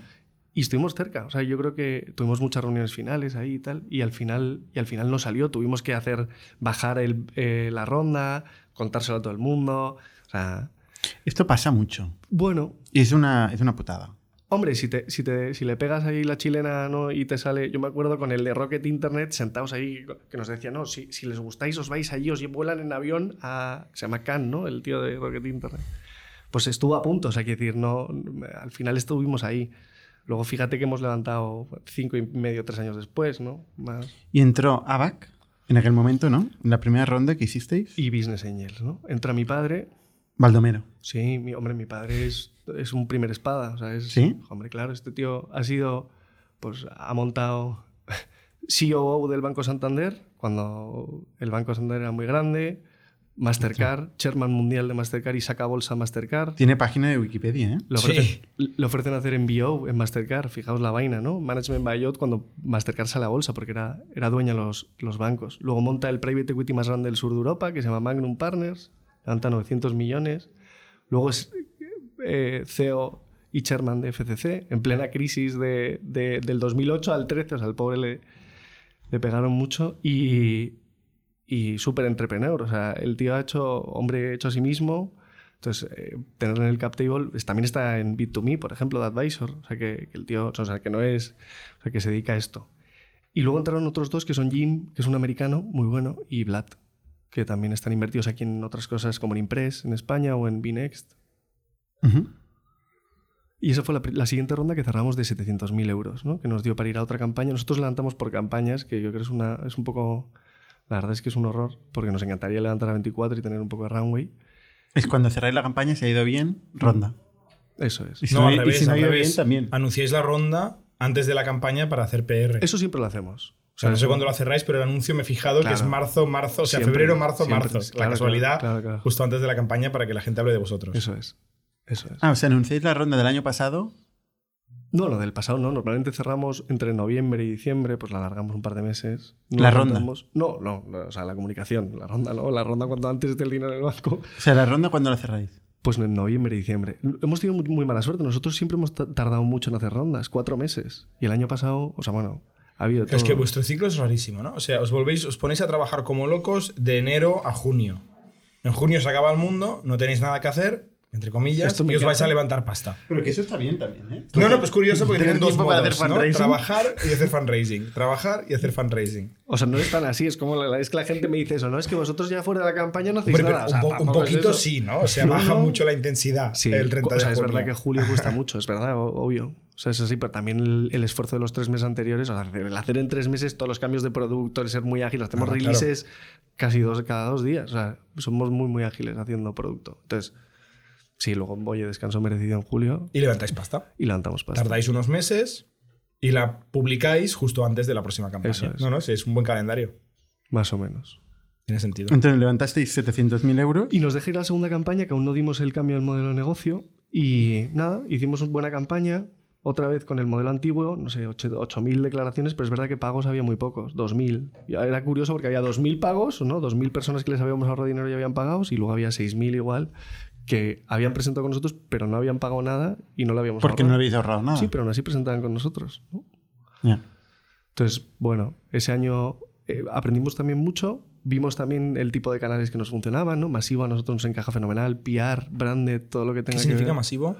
Y estuvimos cerca. O sea, yo creo que tuvimos muchas reuniones finales ahí y tal. Y al final, y al final no salió. Tuvimos que hacer bajar el, eh, la ronda, contárselo a todo el mundo. O sea, Esto pasa mucho. bueno, Y es una, es una putada. Hombre, si, te, si, te, si le pegas ahí la chilena ¿no? y te sale, yo me acuerdo con el de Rocket Internet, sentados ahí, que nos decía, no, si, si les gustáis os vais allí, os vuelan en avión a, se llama Khan, ¿no? El tío de Rocket Internet. Pues estuvo a punto, o sea, quiero decir, no, al final estuvimos ahí. Luego fíjate que hemos levantado cinco y medio, tres años después, ¿no? Más. Y entró ABAC en aquel momento, ¿no? En la primera ronda que hicisteis. Y Business Angels, ¿no? Entra mi padre, Baldomero. Sí, mi, hombre, mi padre es, es un primer espada. O sea, es, ¿Sí? Hombre, claro, este tío ha sido, pues ha montado COO del Banco Santander, cuando el Banco Santander era muy grande, Mastercard, chairman mundial de Mastercard y saca bolsa Mastercard. Tiene página de Wikipedia, ¿eh? Le Sí. ofrecen, le ofrecen hacer MBO en Mastercard, fijaos la vaina, ¿no? Management buyout cuando Mastercard sale a bolsa porque era, era dueña de los, los bancos. Luego monta el private equity más grande del sur de Europa, que se llama Magnum Partners, levanta 900 millones. Luego es eh, CEO y chairman de FCC, en plena crisis de, de- del 2008 al 13, o sea, al pobre le, le pegaron mucho y, y súper entrepreneur. O sea, el tío ha hecho, hombre hecho a sí mismo. Entonces, eh, tenerlo en el cap table es- también está en Bit2Me, por ejemplo, de Advisor. O sea, que, que el tío, o sea, que no es, o sea, que se dedica a esto. Y luego entraron otros dos que son Jim, que es un americano muy bueno, y Vlad, que también están invertidos aquí en otras cosas como en Impress en España o en Bnext. Ujú. Y esa fue la, la siguiente ronda que cerramos de 700.000 euros, ¿no? que nos dio para ir a otra campaña. Nosotros levantamos por campañas, que yo creo es, una, es un poco... La verdad es que es un horror, porque nos encantaría levantar a 24 y tener un poco de runway. Es cuando cerráis la campaña, si ha ido bien, ronda. Eso es. Y si No, no, al y revés, si no ha ido revés. bien, también. Anunciáis la ronda antes de la campaña para hacer PR. Eso siempre lo hacemos. O sea, no sé cuándo lo cerráis, pero el anuncio me he fijado que es marzo, marzo, o sea, Siempre, febrero, marzo, siempre. marzo. Claro, la casualidad, claro, claro. justo antes de la campaña para que la gente hable de vosotros. Eso es. Eso es. Ah, o sea, anunciáis la ronda del año pasado. No, lo del pasado no. Normalmente cerramos entre noviembre y diciembre, pues la alargamos un par de meses. No ¿La ronda? No, no, no, o sea, la comunicación. La ronda no. La ronda cuando antes esté el dinero en el banco. O sea, la ronda, ¿cuándo la cerráis? Pues en noviembre y diciembre. Hemos tenido muy, muy mala suerte. Nosotros siempre hemos ta- tardado mucho en hacer rondas, cuatro meses. Y el año pasado, o sea, bueno, ha habido todo. Es que vuestro ciclo es rarísimo, ¿no? O sea, os volvéis, os ponéis a trabajar como locos de enero a junio. En junio se acaba el mundo, no tenéis nada que hacer, entre comillas, Esto y os vais a levantar pasta. Pero que eso está bien también, ¿eh? No, no, pues curioso porque tienen dos modos, hacer ¿no? fundraising. Trabajar y hacer fundraising. Trabajar y hacer fundraising. O sea, no es tan así. Es como la, es que la gente me dice eso, ¿no? Es que vosotros ya fuera de la campaña no hacéis Hombre, pero nada. O sea, un, po- un es poquito sí, ¿no? O sea, No, baja no. mucho la intensidad Sí, el 30 o de sea, es verdad que julio cuesta mucho, es verdad, obvio. O sea, es así, pero también el, el esfuerzo de los tres meses anteriores, o sea, el hacer en tres meses todos los cambios de producto, el ser muy ágil, hacemos Ah, claro. releases casi dos cada dos días, o sea, somos muy, muy ágiles haciendo producto. Entonces, sí, luego voy a descanso merecido en julio Y levantáis pasta. y levantamos pasta. Tardáis unos meses y la publicáis justo antes de la próxima campaña. Eso es. No, no, sí, es un buen calendario. Más o menos. Tiene sentido. Entonces levantasteis 700.000 euros. Y nos ir a la segunda campaña, que aún no dimos el cambio del modelo de negocio. Y nada, hicimos una buena campaña, otra vez con el modelo antiguo, no sé, ocho- 8.000 declaraciones, pero es verdad que pagos había muy pocos, 2.000. Y era curioso porque había 2.000 pagos, ¿no? 2.000 personas que les habíamos ahorrado dinero y habían pagado, y luego había 6.000 igual que habían presentado con nosotros, pero no habían pagado nada y no lo habíamos Porque no ahorrado. habéis ahorrado nada. Sí, pero aún así presentaban con nosotros. ¿no? Ya. Entonces, bueno, ese año eh, aprendimos también mucho. Vimos también el tipo de canales que nos funcionaban, ¿no? Masivo a nosotros nos encaja fenomenal. PR, branded, todo lo que ¿Qué tenga que significa ver. masivo?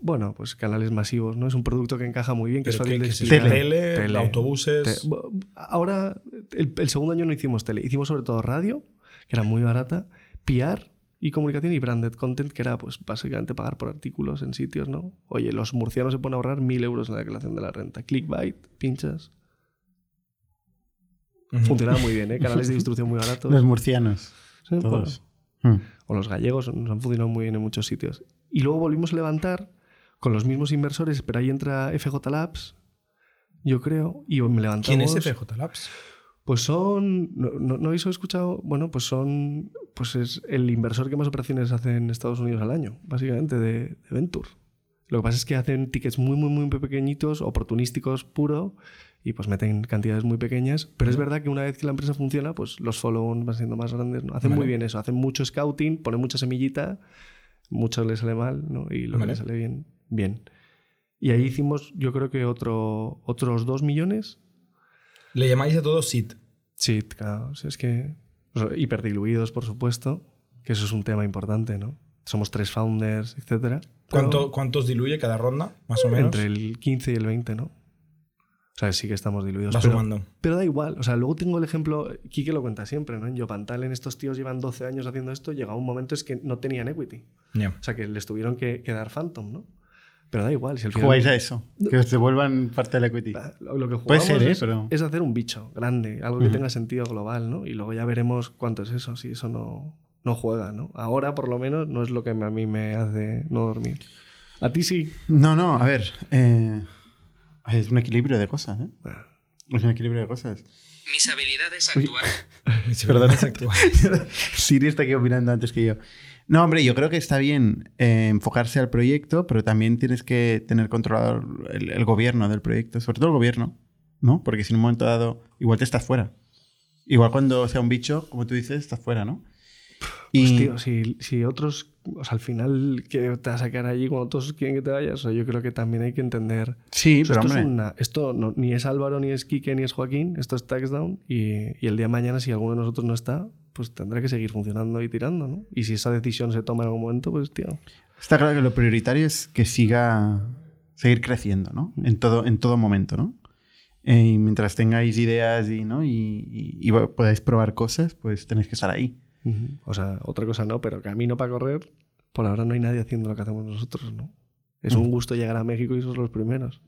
Bueno, pues canales masivos, ¿no? Es un producto que encaja muy bien, que es ¿Pero fácil qué- de qué explicar. Tele, Tele, autobuses. ahora, el, el segundo año no hicimos tele, hicimos sobre todo radio, que era muy barata, PR y comunicación y branded content, que era pues básicamente pagar por artículos en sitios, ¿no? Oye, los murcianos se pueden ahorrar mil euros en la declaración de la renta. Clickbait, pinchas. Funcionaba muy bien, ¿eh? Canales de distribución muy baratos. Los murcianos. Sí, Todos. bueno, Mm. o los gallegos nos han funcionado muy bien en muchos sitios. Y luego volvimos a levantar con los mismos inversores, pero ahí entra FJ Labs, yo creo, y me levantamos... ¿Quién es FJ Labs? Pues son, no, no, ¿no habéis escuchado? Bueno, pues son, pues es el inversor que más operaciones hace en Estados Unidos al año, básicamente, de, de Venture. Lo que pasa es que hacen tickets muy, muy, muy pequeñitos, oportunísticos, puro, y pues meten cantidades muy pequeñas. Pero es verdad que una vez que la empresa funciona, pues los follow-on van siendo más grandes. ¿no? Hacen muy bien eso, hacen mucho scouting, ponen mucha semillita, mucho les sale mal, ¿no? Y lo Vale. que les sale bien, bien. Y ahí hicimos, yo creo que otro, otros dos millones Le llamáis a todos SIT. Sí, claro. sea, es que. hiperdiluidos, por supuesto, que eso es un tema importante, ¿no? Somos tres founders, etcétera. ¿Cuánto, ¿Cuántos diluye cada ronda? Más o menos. Entre el 15 y el 20, ¿no? O sea, sí que estamos diluidos. Va pero, sumando. pero da igual. O sea, luego tengo el ejemplo, Kike lo cuenta siempre, ¿no? En Yopantalen estos tíos llevan 12 años haciendo esto, llega un momento es que no tenían equity. Ya. O sea, que les tuvieron que, que dar Phantom, ¿no? Pero da igual. Si al final, Jugáis a eso. Que os devuelvan parte del equity. Lo, lo que Puede jugamos ser, ¿eh? es, Pero- es hacer un bicho grande, algo que tenga sentido global, ¿no? Y luego ya veremos cuánto es eso, si eso no, no juega, ¿no? Ahora, por lo menos, no es lo que a mí me hace no dormir. A ti sí. No, no, a ver. eh, es un equilibrio de cosas, ¿eh? Ah, Es un equilibrio de cosas. Mis habilidades actuales. Perdón. Siri está aquí opinando antes que yo. No, hombre, yo creo que está bien eh, enfocarse al proyecto, pero también tienes que tener controlado el, el gobierno del proyecto, sobre todo el gobierno, ¿no? Porque si en un momento dado, igual te estás fuera. Igual cuando sea un bicho, como tú dices, estás fuera, ¿no? Y Pues, tío, si, si otros, o sea, al final que te vas a quedar allí cuando todos quieren que te vayas, o sea, yo creo que también hay que entender. sí, O sea, pero esto hombre, es una- esto no- ni es Álvaro, ni es Quique, ni es Joaquín, esto es Taxdown y, y el día de mañana si alguno de nosotros no está, pues tendrá que seguir funcionando y tirando, ¿no? Y si esa decisión se toma en algún momento, pues tío, está claro que lo prioritario es que siga seguir creciendo, ¿no? En todo, en todo momento, ¿no? Eh, y mientras tengáis ideas y, ¿no? y, y- y podáis probar cosas, pues tenéis que estar ahí. o sea, otra cosa no, pero camino para correr, por ahora no hay nadie haciendo lo que hacemos nosotros, ¿no? Es un gusto llegar a México y somos los primeros.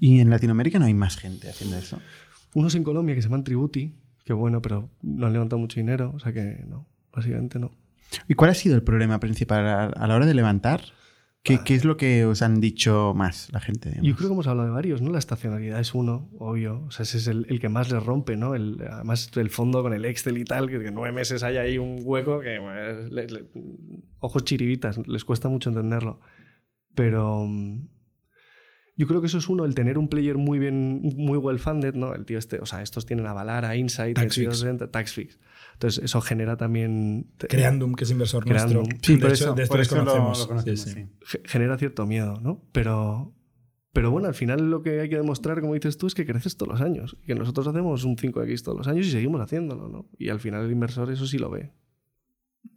Y en Latinoamérica no hay más gente haciendo eso. Unos en Colombia que se llaman Tributi, que bueno, pero no han levantado mucho dinero, o sea que no, básicamente no. ¿Y cuál ha sido el problema principal a, la hora de levantar? ¿Qué, qué es lo que os han dicho más la gente? digamos? Yo creo que hemos hablado de varios, ¿no? La estacionalidad es uno, obvio. O sea, ese es el, el que más les rompe, ¿no? El, además, el fondo con el Excel y tal, que en nueve meses hay ahí un hueco que, le- le- ojos chiribitas, les cuesta mucho entenderlo. Pero mm, yo creo que eso es uno, el tener un player muy bien, muy well funded, ¿no? El tío este, o sea, estos tienen Avalara, Insight, Taxfix. 2260, Taxfix. Entonces, eso genera también... Creandum, que es inversor Creandum. nuestro. Sí, de por hecho, eso, de esto por eso lo- conocemos. lo conocemos, Sí, sí. sí. ge- genera cierto miedo, ¿no? Pero, pero bueno, al final lo que hay que demostrar, como dices tú, es que creces todos los años. Y que nosotros hacemos un 5X todos los años y seguimos haciéndolo, ¿no? Y al final el inversor eso sí lo ve.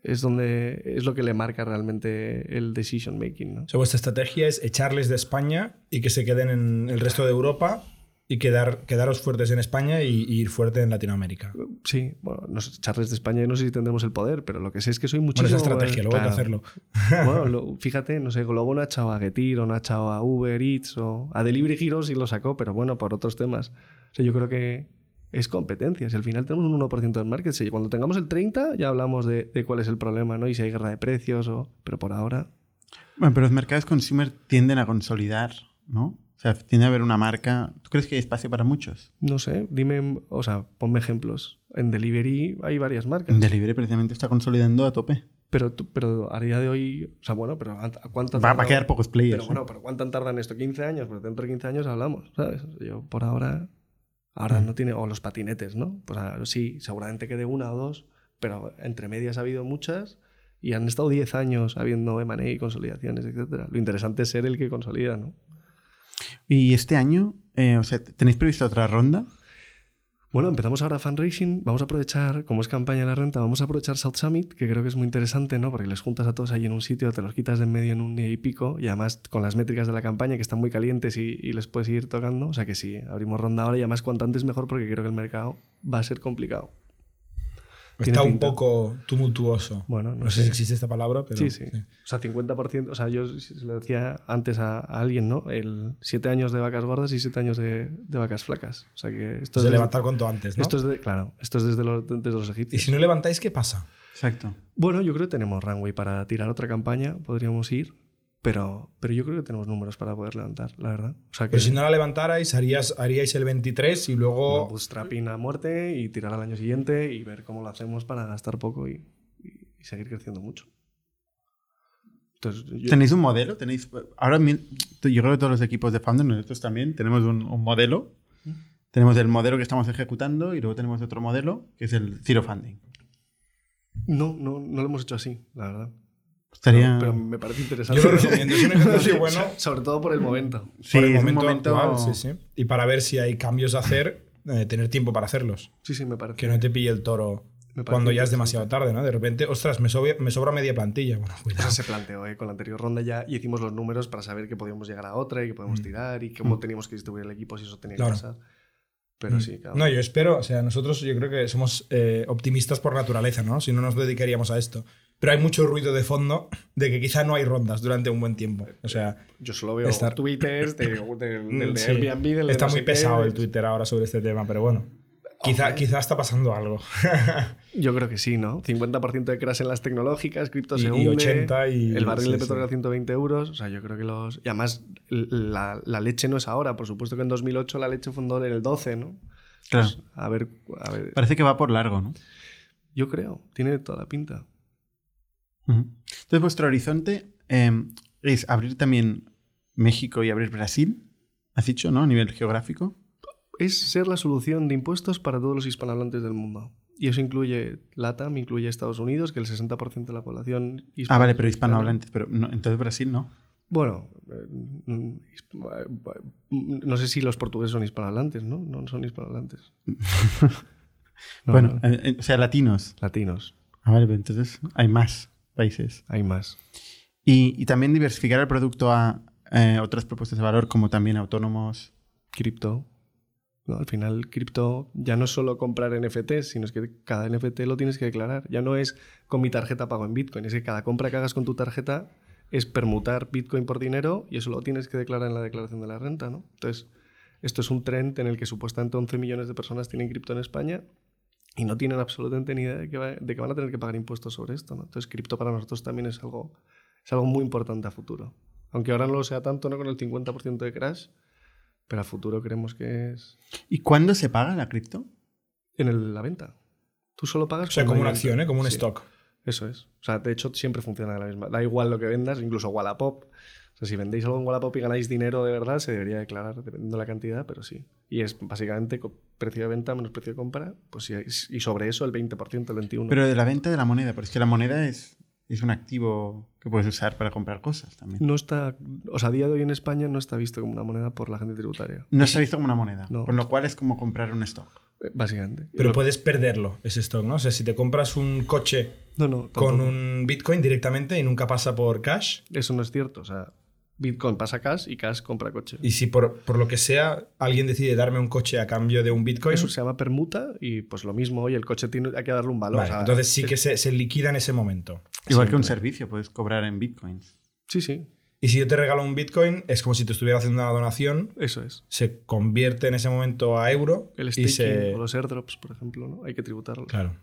Es donde es lo que le marca realmente el decision making, ¿no? O sea, vuestra estrategia es echarles de España y que se queden en el resto de Europa y quedar, quedaros fuertes en España y, y ir fuerte en Latinoamérica. Sí, bueno, nos, Charles de España no sé si tendremos el poder, pero lo que sé es que soy Bueno, muchísimo... esa estrategia, luego hay que claro. hacerlo. Bueno, lo- fíjate, no sé, Globo no ha echado a Getir o no ha echado a Uber Eats o a Delivery Hero sí lo sacó, pero bueno, por otros temas. O sea, yo creo que es competencia. Si al final tenemos un 1% del market, si cuando tengamos el 30 ya hablamos de, de cuál es el problema, ¿no? Y si hay guerra de precios o... Pero por ahora... Bueno, pero los mercados consumer tienden a consolidar, ¿no? O sea, tiende a haber una marca. ¿Tú crees que hay espacio para muchos? No sé, dime, o sea, ponme ejemplos. En Delivery hay varias marcas. En Delivery precisamente está consolidando a tope. Pero, pero a día de hoy, o sea, bueno, pero ¿a cuánto Va, va a quedar pocos players. Pero ¿eh? bueno, pero ¿cuánto tardan esto? ¿15 años? Pues dentro de 15 años hablamos, ¿sabes? Yo por ahora, ahora Mm. no tiene, o los patinetes, ¿no? Pues ah, sí, seguramente quede una o dos, pero entre medias ha habido muchas y han estado 10 años habiendo M&A y consolidaciones, etcétera. Lo interesante es ser el que consolida, ¿no? Y este año, eh, o sea, ¿tenéis previsto otra ronda? Bueno, empezamos ahora fundraising. Vamos a aprovechar, como es campaña de la renta, vamos a aprovechar South Summit, que creo que es muy interesante, ¿no? Porque les juntas a todos ahí en un sitio, te los quitas de en medio en un día y pico, y además con las métricas de la campaña que están muy calientes y, y les puedes ir tocando. O sea que sí, abrimos ronda ahora y además cuanto antes mejor porque creo que el mercado va a ser complicado. Está un pinta. poco tumultuoso. Bueno, no no sé sé. si existe esta palabra, pero. sí, sí, O sea, 50%, o sea, yo se lo decía antes a, a alguien, ¿no? El 7 años de vacas gordas y 7 años de, de vacas flacas. O sea que esto de es... levantar cuanto antes, ¿no? Esto es de, claro, esto es desde los, desde los Y egipcios. si no levantáis, ¿qué pasa? Exacto. Bueno, yo creo que tenemos runway para tirar otra campaña, podríamos ir, pero, pero yo creo que tenemos números para poder levantar, la verdad. O sea que Pero si no la levantarais, harías, haríais el 23 y luego. bootstrapping a muerte y tirar al año siguiente y ver cómo lo hacemos para gastar poco y, y- y seguir creciendo mucho. Entonces, yo- ¿Tenéis un modelo? ¿Tenéis, ahora yo creo que todos los equipos de Founders, nosotros también, tenemos un, un modelo. Tenemos el modelo que estamos ejecutando y luego tenemos otro modelo que es el Zero Funding. no, no, no lo hemos hecho así, la verdad. Estaría... Pero, pero me parece interesante. Yo lo recomiendo, es un ejercicio Sí, bueno. Sobre todo por el momento. Sí, por el momento, momento- actual, sí, sí. Y para ver si hay cambios a hacer, eh, tener tiempo para hacerlos. Sí, sí, me parece. Que no te pille el toro cuando ya es demasiado tarde, ¿no? De repente, ostras, me, sobra- me sobra media plantilla. Bueno, cuidado. Eso se planteó ¿eh? con la anterior ronda ya y hicimos los números para saber que podíamos llegar a otra y que podíamos Mm. tirar y cómo teníamos que distribuir el equipo si eso tenía Claro. que pasar. Pero Mm. sí, claro. No, yo espero, o sea, nosotros yo creo que somos eh, optimistas por naturaleza, ¿no? Si no nos dedicaríamos a esto. Pero hay mucho ruido de fondo de que quizá no hay rondas durante un buen tiempo. O sea, Yo solo veo Estar- twitters de- del, del de sí. Airbnb, del de está no muy qué. pesado el Twitter ahora sobre este tema, pero bueno. Quizá, quizá está pasando algo. Yo creo que sí, ¿no? 50% de crash en las tecnológicas, cripto Y- se y hunde, 80 y- el barril sí, de sí. petróleo a 120 euros. O sea, yo creo que los... Y además, la, la leche no es ahora. Por supuesto que en 2008 la leche fue un dólar en el 12, ¿no? Claro. Pues, a ver, a ver. Parece que va por largo, ¿no? Yo creo. Tiene toda la pinta. Entonces, vuestro horizonte eh, es abrir también México y abrir Brasil, has dicho, ¿no? A nivel geográfico. es ser la solución de impuestos para todos los hispanohablantes del mundo. Y eso incluye LATAM, incluye Estados Unidos, que el 60% de la población Ah, vale, pero hispanohablantes. Pero no, entonces Brasil no. Bueno, eh, no sé si los portugueses son hispanohablantes, ¿no? No son hispanohablantes. No, bueno, no, eh, eh, o sea, latinos. latinos, Ah, vale, pero entonces hay más países. hay más. Y, y también diversificar el producto a eh, otras propuestas de valor, como también autónomos. Cripto. ¿no? Al final, cripto ya no es solo comprar NFTs, sino es que cada NFT lo tienes que declarar. Ya no es con mi tarjeta pago en Bitcoin, es que cada compra que hagas con tu tarjeta es permutar Bitcoin por dinero y eso lo tienes que declarar en la declaración de la renta. ¿no? Entonces, esto es un trend en el que supuestamente 11 millones de personas tienen cripto en España y no tienen absolutamente ni idea de que, va- de que van a tener que pagar impuestos sobre esto. ¿no? Entonces, cripto para nosotros también es algo, es algo muy importante a futuro. Aunque ahora no lo sea tanto, ¿no? con el 50% de crash, pero a futuro creemos que es ¿Y cuándo se paga la cripto? en el- la venta. Tú solo pagas O sea, como una venta. acción, ¿eh? como un Sí, stock. Eso es. O sea, de hecho, siempre funciona de la misma. Da igual lo que vendas, incluso Wallapop. O sea, si vendéis algo en Wallapop y ganáis dinero de verdad, se debería declarar dependiendo de la cantidad, pero sí. Y es básicamente precio de venta menos precio de compra, pues sí, y sobre eso el 20%, el 21%. Pero de la venta de la moneda, porque es que la moneda es, es un activo que puedes usar para comprar cosas también. no está, o sea, a día de hoy en España no está visto como una moneda por la gente tributaria, No está visto como una moneda, No. con lo cual es como comprar un stock. eh, básicamente. Pero Lo- puedes perderlo, ese stock, ¿no? O sea, si te compras un coche no, no, con un Bitcoin directamente y nunca pasa por cash, Eso no es cierto. O sea, Bitcoin pasa cash y cash compra coche. y si por, por lo que sea alguien decide darme un coche a cambio de un Bitcoin, Eso se llama permuta y pues lo mismo, oye, el coche tiene, hay que darle un valor. vale, o sea, entonces sí que se, se liquida en ese momento. Igual que un servicio, puedes cobrar en bitcoins. Sí, sí, Y si yo te regalo un Bitcoin, es como si te estuviera haciendo una donación, eso es. se convierte en ese momento a euro El y staking se... o los airdrops, por ejemplo, ¿no? Hay que tributarlo. Claro.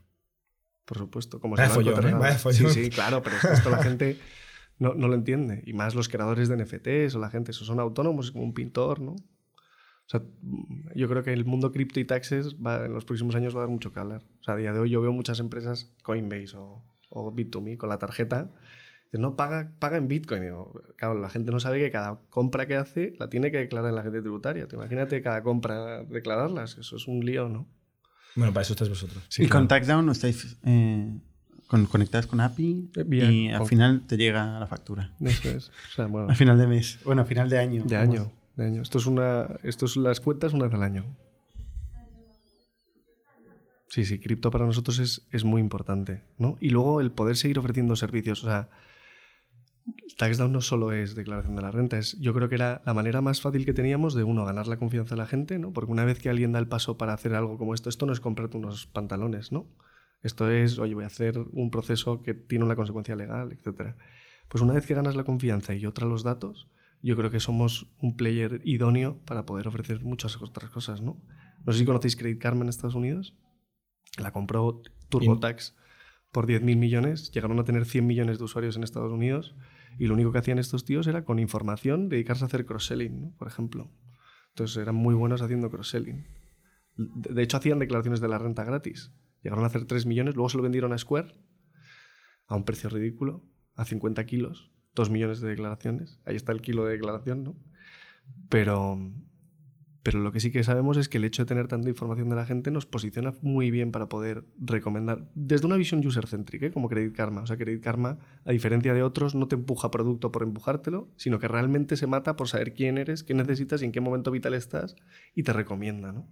Por supuesto. Como Vaya si follón, ¿eh? Vaya follón. Sí, sí, claro, pero esto la gente no, no lo entiende. Y más los creadores de NFTs o la gente, esos son autónomos, es como un pintor, ¿no? O sea, mm, yo creo que el mundo cripto y taxes va, en los próximos años va a dar mucho que hablar. O sea, a día de hoy yo veo muchas empresas, Coinbase o, o Bit2Me, con la tarjeta, dicen, no, paga, paga en Bitcoin. Digo, claro, la gente no sabe que cada compra que hace la tiene que declarar en la gente tributaria. Te imagínate cada compra declararlas, eso es un lío, ¿no? Bueno, para eso estáis vosotros. Sí, y con claro. TaxDown estáis eh, con, conectadas con API Eh, bien, y al final te llega la factura. Eso es. O sea, bueno, Al final de mes. Bueno, al final de año. De año, de año. Esto es una. Esto es las cuentas una vez al año. Sí, sí, cripto para nosotros es, es muy importante, ¿no? Y luego el poder seguir ofreciendo servicios. O sea, TaxDown no solo es declaración de la renta, es, yo creo que era la manera más fácil que teníamos de, uno, ganar la confianza de la gente, ¿no? Porque una vez que alguien da el paso para hacer algo como esto, esto no es comprarte unos pantalones, ¿no? Esto es, oye, voy a hacer un proceso que tiene una consecuencia legal, etc. Pues una vez que ganas la confianza y otra los datos, yo creo que somos un player idóneo para poder ofrecer muchas otras cosas, ¿no? No sé si conocéis Credit Karma en Estados Unidos. La compró TurboTax por 10.000 millones. Llegaron a tener 100 millones de usuarios en Estados Unidos y lo único que hacían estos tíos era con información dedicarse a hacer cross-selling, ¿no? por ejemplo. Entonces eran muy buenos haciendo cross-selling. De de hecho, hacían declaraciones de la renta gratis. Llegaron a hacer 3 millones, luego se lo vendieron a Square a un precio ridículo, a 50 kilos, 2 millones de declaraciones. Ahí está el kilo de declaración, ¿no? Pero, pero lo que sí que sabemos es que el hecho de tener tanta información de la gente nos posiciona muy bien para poder recomendar, desde una visión user-centric, ¿eh? como Credit Karma. O sea, Credit Karma, a diferencia de otros, no te empuja producto por empujártelo, sino que realmente se mata por saber quién eres, qué necesitas y en qué momento vital estás y te recomienda, ¿no?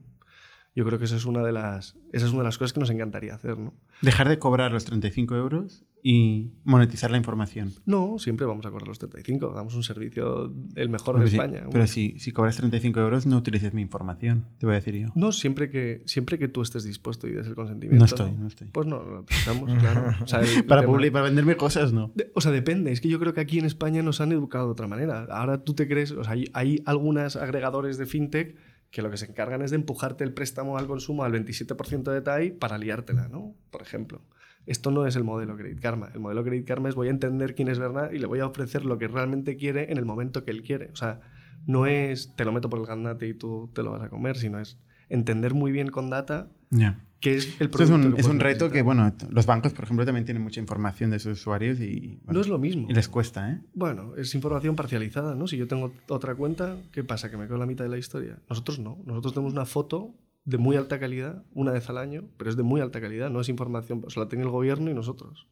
Yo creo que esa es una de las, esa es una de las cosas que nos encantaría hacer, ¿no? Dejar de cobrar los 35 euros y monetizar la información. No, siempre vamos a cobrar los 35, damos un servicio el mejor Pero de si- España. pero si, si cobras 35 euros, no utilices mi información, te voy a decir yo. No, siempre que, siempre que tú estés dispuesto y des el consentimiento. No estoy, no estoy. Pues no, lo utilizamos, claro. O sea, el Para, para venderme cosas, no. De- O sea, depende. Es que yo creo que aquí en España nos han educado de otra manera. Ahora tú te crees, o sea, hay, hay algunas agregadores de fintech que lo que se encargan es de empujarte el préstamo al consumo al 27% de TAI para liártela, ¿no? Por ejemplo. Esto no es el modelo Credit Karma. El modelo Credit Karma es voy a entender quién es verdad y le voy a ofrecer lo que realmente quiere en el momento que él quiere. O sea, no es te lo meto por el gandate y tú te lo vas a comer, sino es entender muy bien con data Ya. qué es el Esto producto. es un, que es puedes un reto necesitar. que, bueno, los bancos, por ejemplo, también tienen mucha información de sus usuarios y, bueno, No es lo mismo. y les cuesta, ¿eh? Bueno, es información parcializada, ¿no? Si yo tengo otra cuenta, ¿qué pasa? ¿Que me quedo la mitad de la historia? Nosotros no. Nosotros tenemos una foto de muy alta calidad una vez al año, pero es de muy alta calidad, no es información, o sea, la tiene el gobierno y nosotros.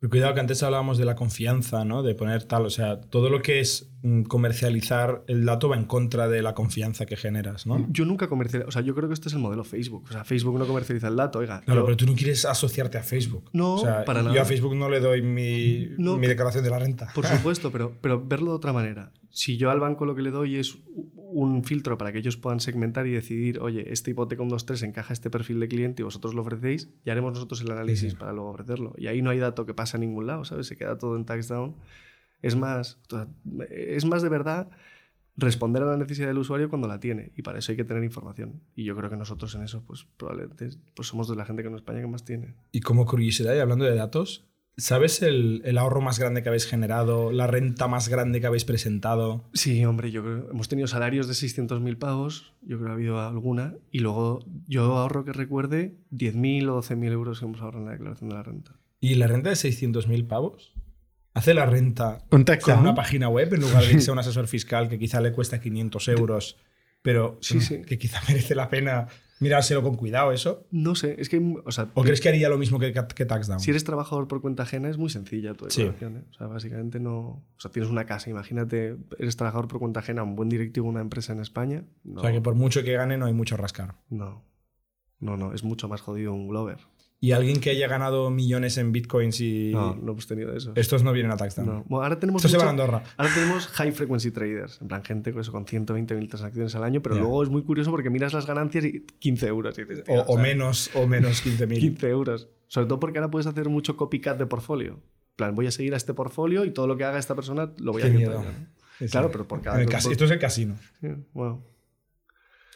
Pero cuidado que antes hablábamos de la confianza, ¿no? De poner tal, o sea, todo lo que es mm, comercializar el dato va en contra de la confianza que generas, ¿no? Yo nunca comercializo, o sea, yo creo que este es el modelo Facebook. O sea, Facebook no comercializa el dato, oiga. Claro, yo- pero tú no quieres asociarte a Facebook. No, O sea, para Yo nada. a Facebook no le doy mi, No. mi declaración de la renta. Por supuesto, pero, pero verlo de otra manera. Si yo al banco lo que le doy es un filtro para que ellos puedan segmentar y decidir, oye, este hipoteca 123 encaja a este perfil de cliente y vosotros lo ofrecéis, y haremos nosotros el análisis Sí, sí. para luego ofrecerlo. Y ahí no hay dato que pasa a ningún lado, ¿sabes? Se queda todo en taxdown. Es más, es más de verdad responder a la necesidad del usuario cuando la tiene. Y para eso hay que tener información. Y yo creo que nosotros en eso, pues probablemente pues somos de la gente que en España que más tiene. Y como curiosidad, y hablando de datos, ¿sabes el, el ahorro más grande que habéis generado? ¿La renta más grande que habéis presentado? Sí, hombre, yo creo hemos tenido salarios de 600.000 pavos, yo creo que ha habido alguna, y luego yo ahorro que recuerde 10.000 o 12.000 euros que hemos ahorrado en la declaración de la renta. ¿Y la renta de 600.000 pavos? ¿Hace la renta Con una página web en lugar de irse a un asesor fiscal que quizá le cuesta 500 euros, pero Sí, sí. que quizá merece la pena mirárselo con cuidado eso? No sé, es que, o sea, ¿O crees que haría lo mismo que, que TaxDown? si eres trabajador por cuenta ajena es muy sencilla tu Sí. declaración. ¿eh? O sea, básicamente no... O sea, tienes una casa, imagínate, eres trabajador por cuenta ajena, un buen directivo de una empresa en España. No, O sea, que por mucho que gane no hay mucho rascar. no, no, no, es mucho más jodido un Glover. ¿Y alguien que haya ganado millones en bitcoins y... No, no hemos tenido eso. Estos no vienen a TaxDown. No. Bueno, ahora tenemos se a Andorra. Ahora tenemos high frequency traders, en plan gente con, eso, con 120.000 transacciones al año, pero luego es muy curioso porque miras las ganancias y 15 euros. y dices, O, o sea, menos, o menos 15.000. 15 euros. Sobre todo porque ahora puedes hacer mucho copycat de portfolio. En plan, voy a seguir a este portfolio y todo lo que haga esta persona lo voy Qué a. Sí, Claro, pero por cada En el Esto es el casino. Sí, bueno.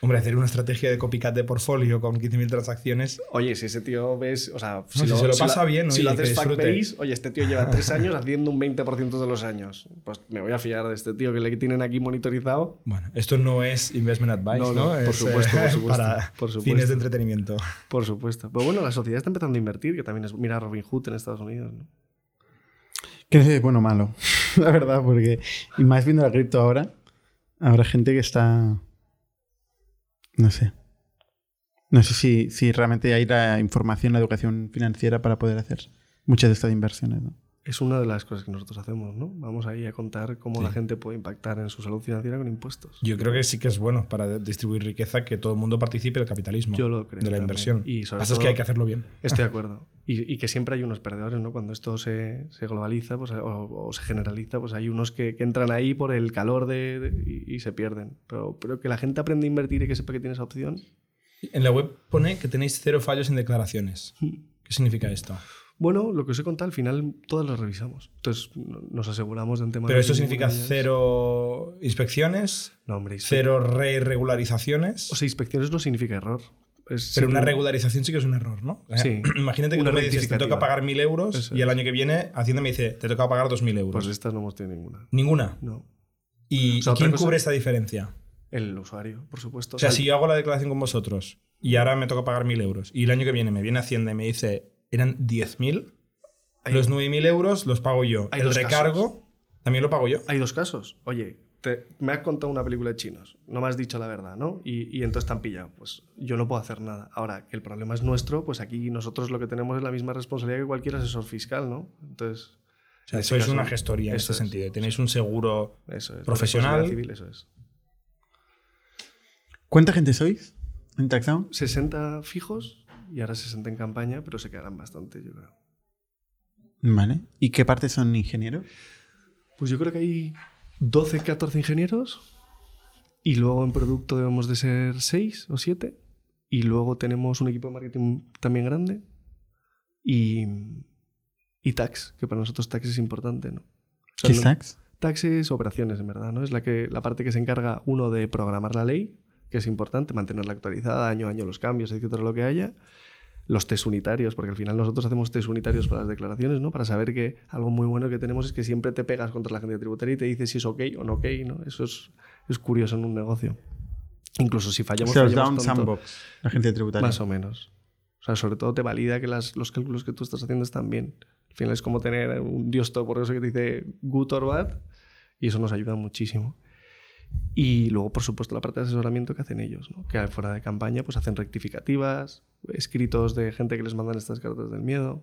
Hombre, hacer una estrategia de copycat de portfolio con 15.000 transacciones. Oye, si ese tío ves, o sea, si se lo pasa bien, si oye, lo que haces disfrute. fact-based, oye, este tío lleva tres años haciendo un 20% de los años. Pues me voy a fiar de este tío que le tienen aquí monitorizado. Bueno, esto no es investment advice, No, ¿no? no, por Es, supuesto, por eh, supuesto, Para por supuesto. fines de entretenimiento. Por supuesto. Pero bueno, la sociedad está empezando a invertir, que también es. Mira a Robin Hood en Estados Unidos. ¿no? Que es bueno o malo, la verdad, porque. Y más viendo la cripto ahora, habrá gente que está. No sé. No sé si, si realmente hay la información, la educación financiera para poder hacer muchas de estas inversiones. ¿no? Es una de las cosas que nosotros hacemos, ¿no? Vamos ahí a contar cómo Sí. la gente puede impactar en su salud financiera con impuestos. Yo creo que sí que es bueno para distribuir riqueza que todo el mundo participe del capitalismo. Yo lo creo. de la también. inversión. Y sobre Pasa es todo- que hay que hacerlo bien. Estoy de acuerdo. Y, y que siempre hay unos perdedores, ¿no? Cuando esto se, se globaliza pues, o, o se generaliza, pues hay unos que, que entran ahí por el calor de, de- y, y se pierden. Pero, pero que la gente aprenda a invertir y que sepa que tiene esa opción. En la web pone que tenéis cero fallos en declaraciones. ¿Qué significa esto? Bueno, lo que os he contado, al final todas las revisamos. Entonces no- nos aseguramos de antemano. Pero esto que significa cero inspecciones, No, hombre, cero re-regularizaciones. O sea, inspecciones no significa error. Es pero una regularización sí que es un error, ¿no? O sea, Sí. Imagínate que tú me dices, te toca pagar 1.000 euros Eso y el año que viene Hacienda me dice, te toca pagar 2.000 euros. Pues estas no hemos tenido ninguna. Ninguna. No. ¿Y, O sea, y quién cubre esta diferencia? El usuario, por supuesto. O sea, si yo hago la declaración con vosotros y ahora me toca pagar 1.000 euros y el año que viene me viene Hacienda y me dice, eran 10.000, Hay- los 9.000 euros los pago yo. Hay el recargo también lo pago yo. Hay dos casos. Oye, te- me has contado una película de chinos, no me has dicho la verdad, ¿no? Y, y entonces te han pillado. Pues yo no puedo hacer nada. Ahora, que el problema es nuestro, pues aquí nosotros lo que tenemos es la misma responsabilidad que cualquier asesor fiscal, ¿no? Entonces. O sea, ese sois caso, una gestoría en eso este es, sentido. Tenéis un seguro Eso es. profesional. Civil, eso es. ¿Cuánta gente sois en TaxDown? 60 fijos y ahora 60 en campaña, pero se quedarán bastante, yo creo. Vale. ¿Y qué parte son ingenieros? Pues yo creo que hay 12, 14 ingenieros y luego en producto debemos de ser 6 o 7 y luego tenemos un equipo de marketing también grande y, y tax, que para nosotros tax es importante, ¿no? O sea, ¿Qué es no- tax? Tax es operaciones, en verdad, ¿no? Es la, que, la parte que se encarga, uno, de programar la ley, que es importante, mantenerla actualizada año a año, los cambios, etcétera, lo que haya. Los test unitarios, porque al final nosotros hacemos test unitarios para las declaraciones, ¿no? Para saber que algo muy bueno que tenemos es que siempre te pegas contra la agencia tributaria y te dice si es ok o no ok, ¿no? Eso es, es curioso en un negocio. Incluso si O fallamos, sea, os da fallamos tonto, sandbox, la agencia tributaria. Más o menos. O sea, sobre todo te valida que las- los cálculos que tú estás haciendo están bien. Al final es como tener un dios todo eso que te dice good or bad y eso nos ayuda muchísimo. Y luego, por supuesto, la parte de asesoramiento que hacen ellos, ¿no? que fuera de campaña pues hacen rectificativas, escritos de gente que les mandan estas cartas del miedo.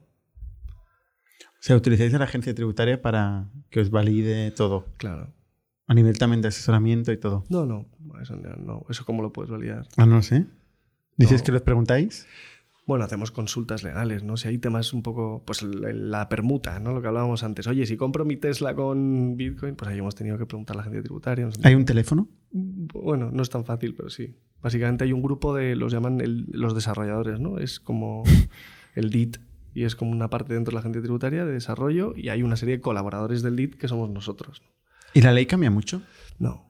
O sea, utilizáis a la agencia tributaria para que os valide todo. Claro. A nivel también de asesoramiento y todo. No, no, eso, no, eso cómo lo puedes validar. Ah, no sé. ¿Dices No. que les preguntáis? Bueno, hacemos consultas legales, ¿no? Si hay temas un poco, pues la, permuta, ¿no? Lo que hablábamos antes. Oye, si compro mi Tesla con Bitcoin, pues ahí hemos tenido que preguntar a la agencia tributaria. no sé. ¿Hay un teléfono? Bueno, no es tan fácil, pero sí. Básicamente hay un grupo de, los llaman el- los desarrolladores, ¿no? Es como el DIT y es como una parte dentro de la agencia tributaria de desarrollo y hay una serie de colaboradores del DIT que somos nosotros. ¿Y la ley cambia mucho? No.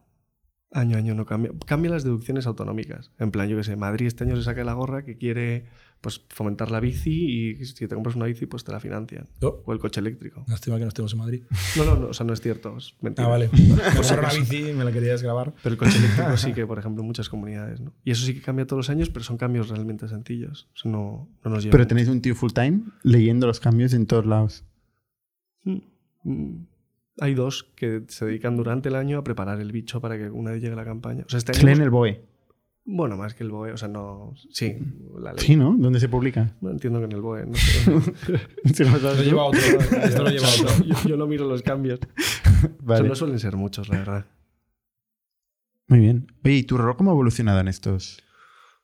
Año a año no cambia. Cambian las deducciones autonómicas. En plan, yo qué sé, Madrid este año se saca la gorra que quiere pues, fomentar la bici y si te compras una bici, pues te la financian. Oh, O el coche eléctrico. lástima que no estemos en Madrid. No, no, no, o sea, no es cierto. Es mentira. Ah, vale. Por ser una bici me la querías grabar. Pero el coche eléctrico sí que, por ejemplo, en muchas comunidades. ¿no? Y eso sí que cambia todos los años, pero son cambios realmente sencillos. O sea, no, no nos lleva Pero mucho. tenéis un tío full time leyendo los cambios en todos lados. Mm. Hay dos que se dedican durante el año a preparar el bicho para que una vez llegue la campaña. O sea, este año Leen hemos- el BOE. Bueno, más que el BOE, o sea, no. Sí, la ley. Sí, ¿no? ¿Dónde se publica? No entiendo que en el BOE. No sé. Si lo lleva otro. Esto lo lleva otro. yo, yo no miro los cambios. O Vale. sea, no suelen ser muchos, la verdad. Muy bien. Oye, ¿y tu rol cómo ha evolucionado en estos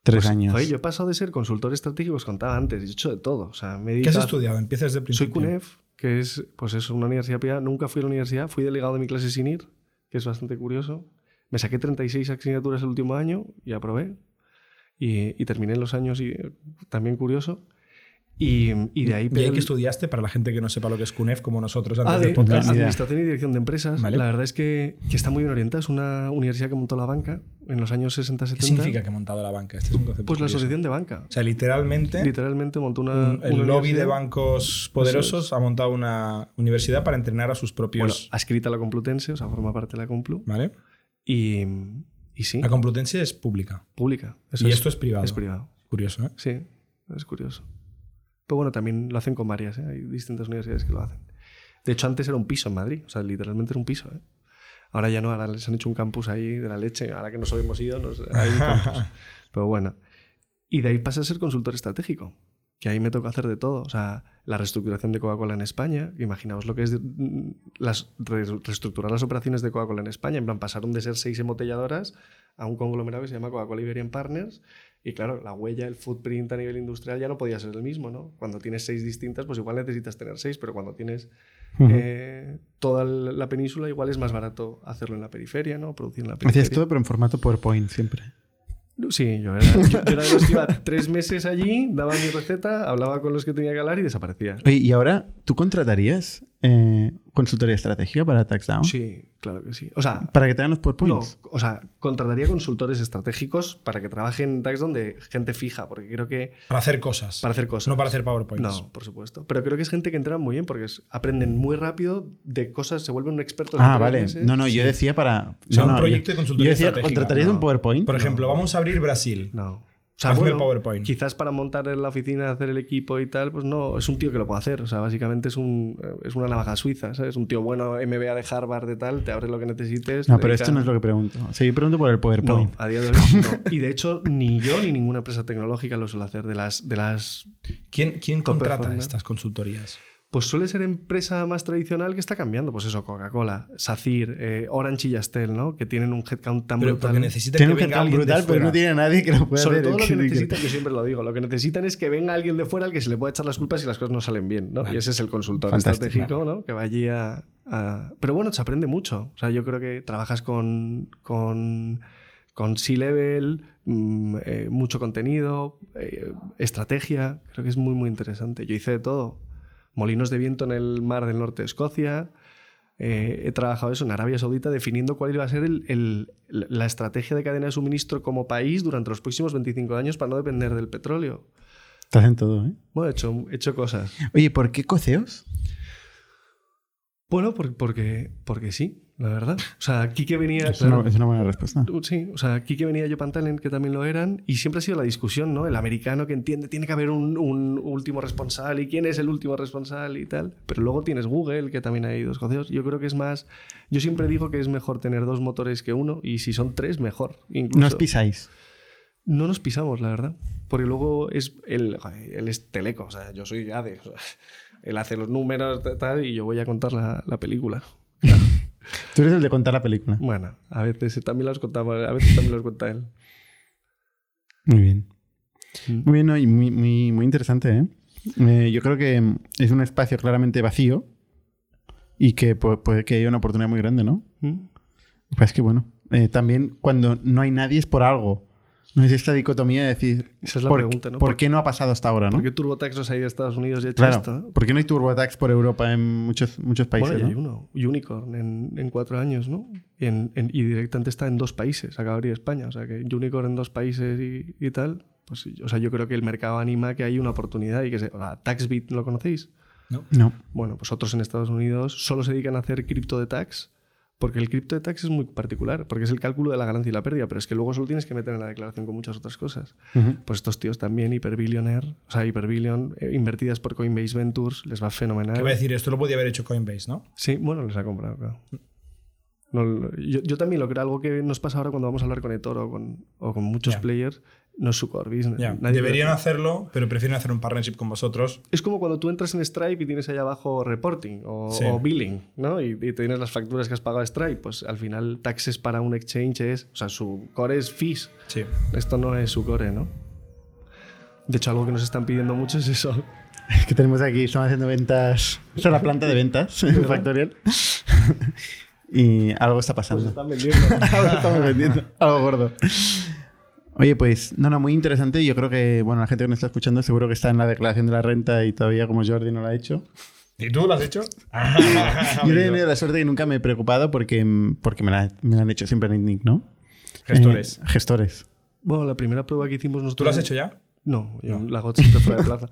tres Pues, años? joder, yo he pasado de ser consultor estratégico, os contaba antes, he hecho de todo. O sea, me he ¿Qué has estudiado? Empiezas desde el Soy principio. CUNEF, que es, pues es una universidad privada. Nunca fui a la universidad, fui delegado de mi clase sin ir, que es bastante curioso. Me saqué 36 asignaturas el último año y aprobé. Y, y terminé los años y también curioso. Y, y de ahí... ¿Y ahí que estudiaste? Para la gente que no sepa lo que es CUNEF, como nosotros antes Ah, del de podcast. Administración y Dirección de Empresas. Vale. La verdad es que, que está muy bien orientada. Es una universidad que montó la banca en los años 60-70. ¿Qué significa que ha montado la banca? Este es un concepto Pues la curioso. asociación de banca. O sea, literalmente, Literalmente montó una. un- el una lobby de bancos poderosos ha montado una universidad para entrenar a sus Bueno, propios... adscrita a la Complutense, o sea, forma parte de la Complu. ¿Vale? Y, y sí, La Complutense es pública. pública. Eso y esto es privado. Es privado. Curioso, ¿eh? Sí, es curioso. Pero bueno, también lo hacen con varias, ¿eh? hay distintas universidades que lo hacen. De hecho, antes era un piso en Madrid, o sea, literalmente era un piso. ¿eh? Ahora ya no, ahora les han hecho un campus ahí de la leche, ahora que nos hemos ido, nos, hay un campus. Pero bueno. Y de ahí pasa a ser consultor estratégico, que ahí me toca hacer de todo. O sea, la reestructuración de Coca-Cola en España, imaginaos lo que es de- mm, las, reestructurar las operaciones de Coca-Cola en España, en plan, pasaron de ser seis embotelladoras a un conglomerado que se llama Coca-Cola Iberian Partners. Y claro, la huella, el footprint a nivel industrial ya no podía ser el mismo, ¿no? Cuando tienes seis distintas, pues igual necesitas tener seis, pero cuando tienes eh, toda la península, igual es más barato hacerlo en la periferia, ¿no? Producir en la periferia. Hacías todo, pero en formato PowerPoint siempre. Sí, yo era, yo- era de los que iba tres meses allí, daba mi receta, hablaba con los que tenía que hablar y desaparecía. ¿y ahora tú contratarías eh, consultoría estratégica para TaxDown? Sí, claro que sí. O sea, Para que te hagan los no, PowerPoints. o sea, contrataría consultores estratégicos para que trabajen en Tax donde gente fija, porque creo que Para hacer cosas. para hacer cosas. No para hacer PowerPoints. No, por supuesto. Pero creo que es gente que entra muy bien porque es- aprenden muy rápido de cosas, se vuelven expertos. en Ah, vale. meses. No, no, yo decía para. O sea, no, un no, proyecto yo- de consultoría Yo decía, estratégica. ¿contratarías No. un PowerPoint? Por ejemplo, vamos a abrir Brasil. No. O sea, Hazme bueno, el PowerPoint. Quizás para montar en la oficina, hacer el equipo y tal, pues no, es un tío que lo puede hacer. O sea, básicamente es, un, es una navaja suiza, ¿sabes? Un tío bueno, MBA de Harvard, de tal, te abre lo que necesites. No, pero dedica- esto no es lo que pregunto. Yo pregunto por el No, PowerPoint. a día de hoy no. Y de hecho, ni yo ni ninguna empresa tecnológica lo suele hacer. De las, de las ¿Quién, quién contrata estas consultorías? Pues suele ser empresa más tradicional que está cambiando. Pues eso, Coca-Cola, SACIR, eh, Orange y Yastel, ¿no? Que tienen un headcount tan Pero brutal. porque necesita Tiene que un venga headcount brutal, pero no tiene nadie que lo pueda Sobre hacer. todo lo que necesitan, yo siempre lo digo, lo que necesitan es que venga alguien de fuera al que se le pueda echar las culpas si las cosas no salen bien, ¿no? Vale. Y ese es el consultor Fantástico. estratégico, ¿no? Que va allí a, a- Pero bueno, se aprende mucho. O sea, yo creo que trabajas con... con con C-Level, mm, eh, mucho contenido, eh, estrategia, creo que es muy, muy interesante. Yo hice de todo. Molinos de viento en el mar del norte de Escocia. Eh, he trabajado eso en Arabia Saudita definiendo cuál iba a ser el- el- la estrategia de cadena de suministro como país durante los próximos 25 años para no depender del petróleo. Estás en todo, ¿eh? Bueno, he hecho, he hecho cosas. Oye, ¿por qué coceos? Bueno, por- porque, porque sí, la verdad. O sea, Kike venía... Es claro, una, es una buena respuesta. Sí, o sea, Kike venía Jopan Talent, que también lo eran, y siempre ha sido la discusión, ¿no? El americano que entiende, tiene que haber un, un último responsable, y quién es el último responsable y tal. Pero luego tienes Google, que también hay dos jodeos. Yo creo que es más. Yo siempre digo que es mejor tener dos motores que uno, y si son tres, mejor. Incluso. No os pisáis. No nos pisamos, la verdad. Porque luego es. Él, él es teleco, o sea, yo soy ADE. o sea, él hace los números, tal, y yo voy a contar la, la película. Tú eres el de contar la película. Bueno, a veces también los contamos, a veces también los cuenta él. Muy bien. Mm. Muy bien, ¿no? y muy, muy, muy interesante, ¿eh? Eh, Yo creo que es un espacio claramente vacío y que pu- puede que haya una oportunidad muy grande, ¿no? ¿Mm? Pues que bueno, eh, también cuando no hay nadie es por algo. No es esta dicotomía de decir, Esa es la ¿por, pregunta, ¿no? ¿por qué no ha pasado hasta ahora, no? ¿Por qué TurboTax no se ha ido a Estados Unidos y ha hecho Claro, esto? no? ¿por qué no hay TurboTax por Europa en muchos, muchos países? Bueno, ya hay ¿no? uno, Unicorn, en, en cuatro años, ¿no? Y, en- en- y directamente está en dos países, acaba de abrir España. O sea, que Unicorn en dos países y, y tal. Pues, sí, o sea, yo creo que el mercado anima que hay una oportunidad y que se. o sea, TaxBit, ¿lo conocéis? No. Bueno, pues otros en Estados Unidos solo se dedican a hacer cripto de tax, porque el cripto de tax es muy particular, porque es el cálculo de la ganancia y la pérdida, pero es que luego solo tienes que meter en la declaración con muchas otras cosas. Ujú. Pues estos tíos también, hiperbillionaire, o sea, hiperbillion, eh, invertidas por Coinbase Ventures, les va fenomenal. ¿Qué va a decir? Esto lo podía haber hecho Coinbase, ¿no? Sí, bueno, les ha comprado, claro. No, lo- yo, yo también lo creo, algo que nos pasa ahora cuando vamos a hablar con eToro o con, o con muchos players, no es su core business. Deberían lo- hacerlo, pero prefieren hacer un partnership con vosotros. Es como cuando tú entras en Stripe y tienes ahí abajo reporting o, Sí. o billing, ¿no? Y, y tienes las facturas que has pagado a Stripe. Pues al final, taxes para un exchange es. O sea, su core es fees. Sí. Esto no es su core, ¿no? De hecho, algo que nos están pidiendo mucho es eso. Es que tenemos aquí, estamos haciendo ventas. Es la planta de ventas en Factorial. y algo está pasando. Están vendiendo. algo estamos vendiendo. Algo gordo. Oye, pues, no, no, muy interesante. Yo creo que, bueno, la gente que nos está escuchando seguro que está en la declaración de la renta y todavía como Jordi no lo ha hecho. ¿Y tú lo has hecho? Yo he tenido la suerte que nunca me he preocupado porque, porque me, la, me la han hecho siempre en Nick, ¿no? Gestores. Eh, gestores. bueno, la primera prueba que hicimos nosotros. ¿Tú lo has hecho ya? No, yo la hago siempre fuera de plaza.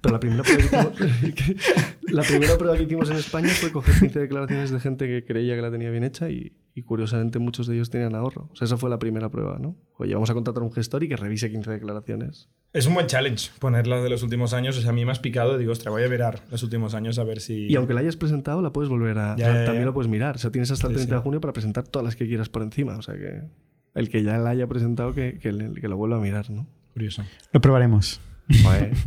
Pero la primera, prueba que hicimos, la primera prueba que hicimos en España fue coger 15 declaraciones de gente que creía que la tenía bien hecha y, y curiosamente muchos de ellos tenían ahorro. O sea, esa fue la primera prueba, ¿no? Oye, vamos a contratar a un gestor y que revise 15 declaraciones. Es un buen challenge ponerlas de los últimos años. O sea, a mí me has picado. Digo, ostras, voy a mirar los últimos años a ver si. Y aunque la hayas presentado, la puedes volver a... Ya, ya, también ya. lo puedes mirar. O sea, tienes hasta el Sí, 30 de sí. junio para presentar todas las que quieras por encima. O sea, que el que ya la haya presentado, que, que, que lo vuelva a mirar, ¿no? Curioso. Lo probaremos. Joder.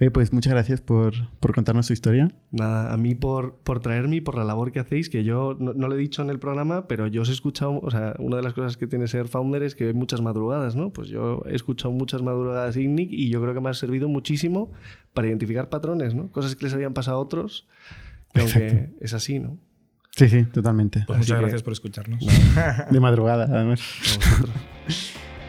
Oye, pues muchas gracias por, por contarnos tu historia. Nada, a mí por, por traerme y por la labor que hacéis, que yo no, no lo he dicho en el programa, pero yo os he escuchado, o sea, una de las cosas que tiene ser founder es que hay muchas madrugadas, ¿no? Pues yo he escuchado muchas madrugadas IGNIC y yo creo que me ha servido muchísimo para identificar patrones, ¿no? Cosas que les habían pasado a otros, que aunque Exacto. es así, ¿no? Sí, sí, totalmente. Pues Así muchas que- gracias por escucharnos. De madrugada, además. A vosotros.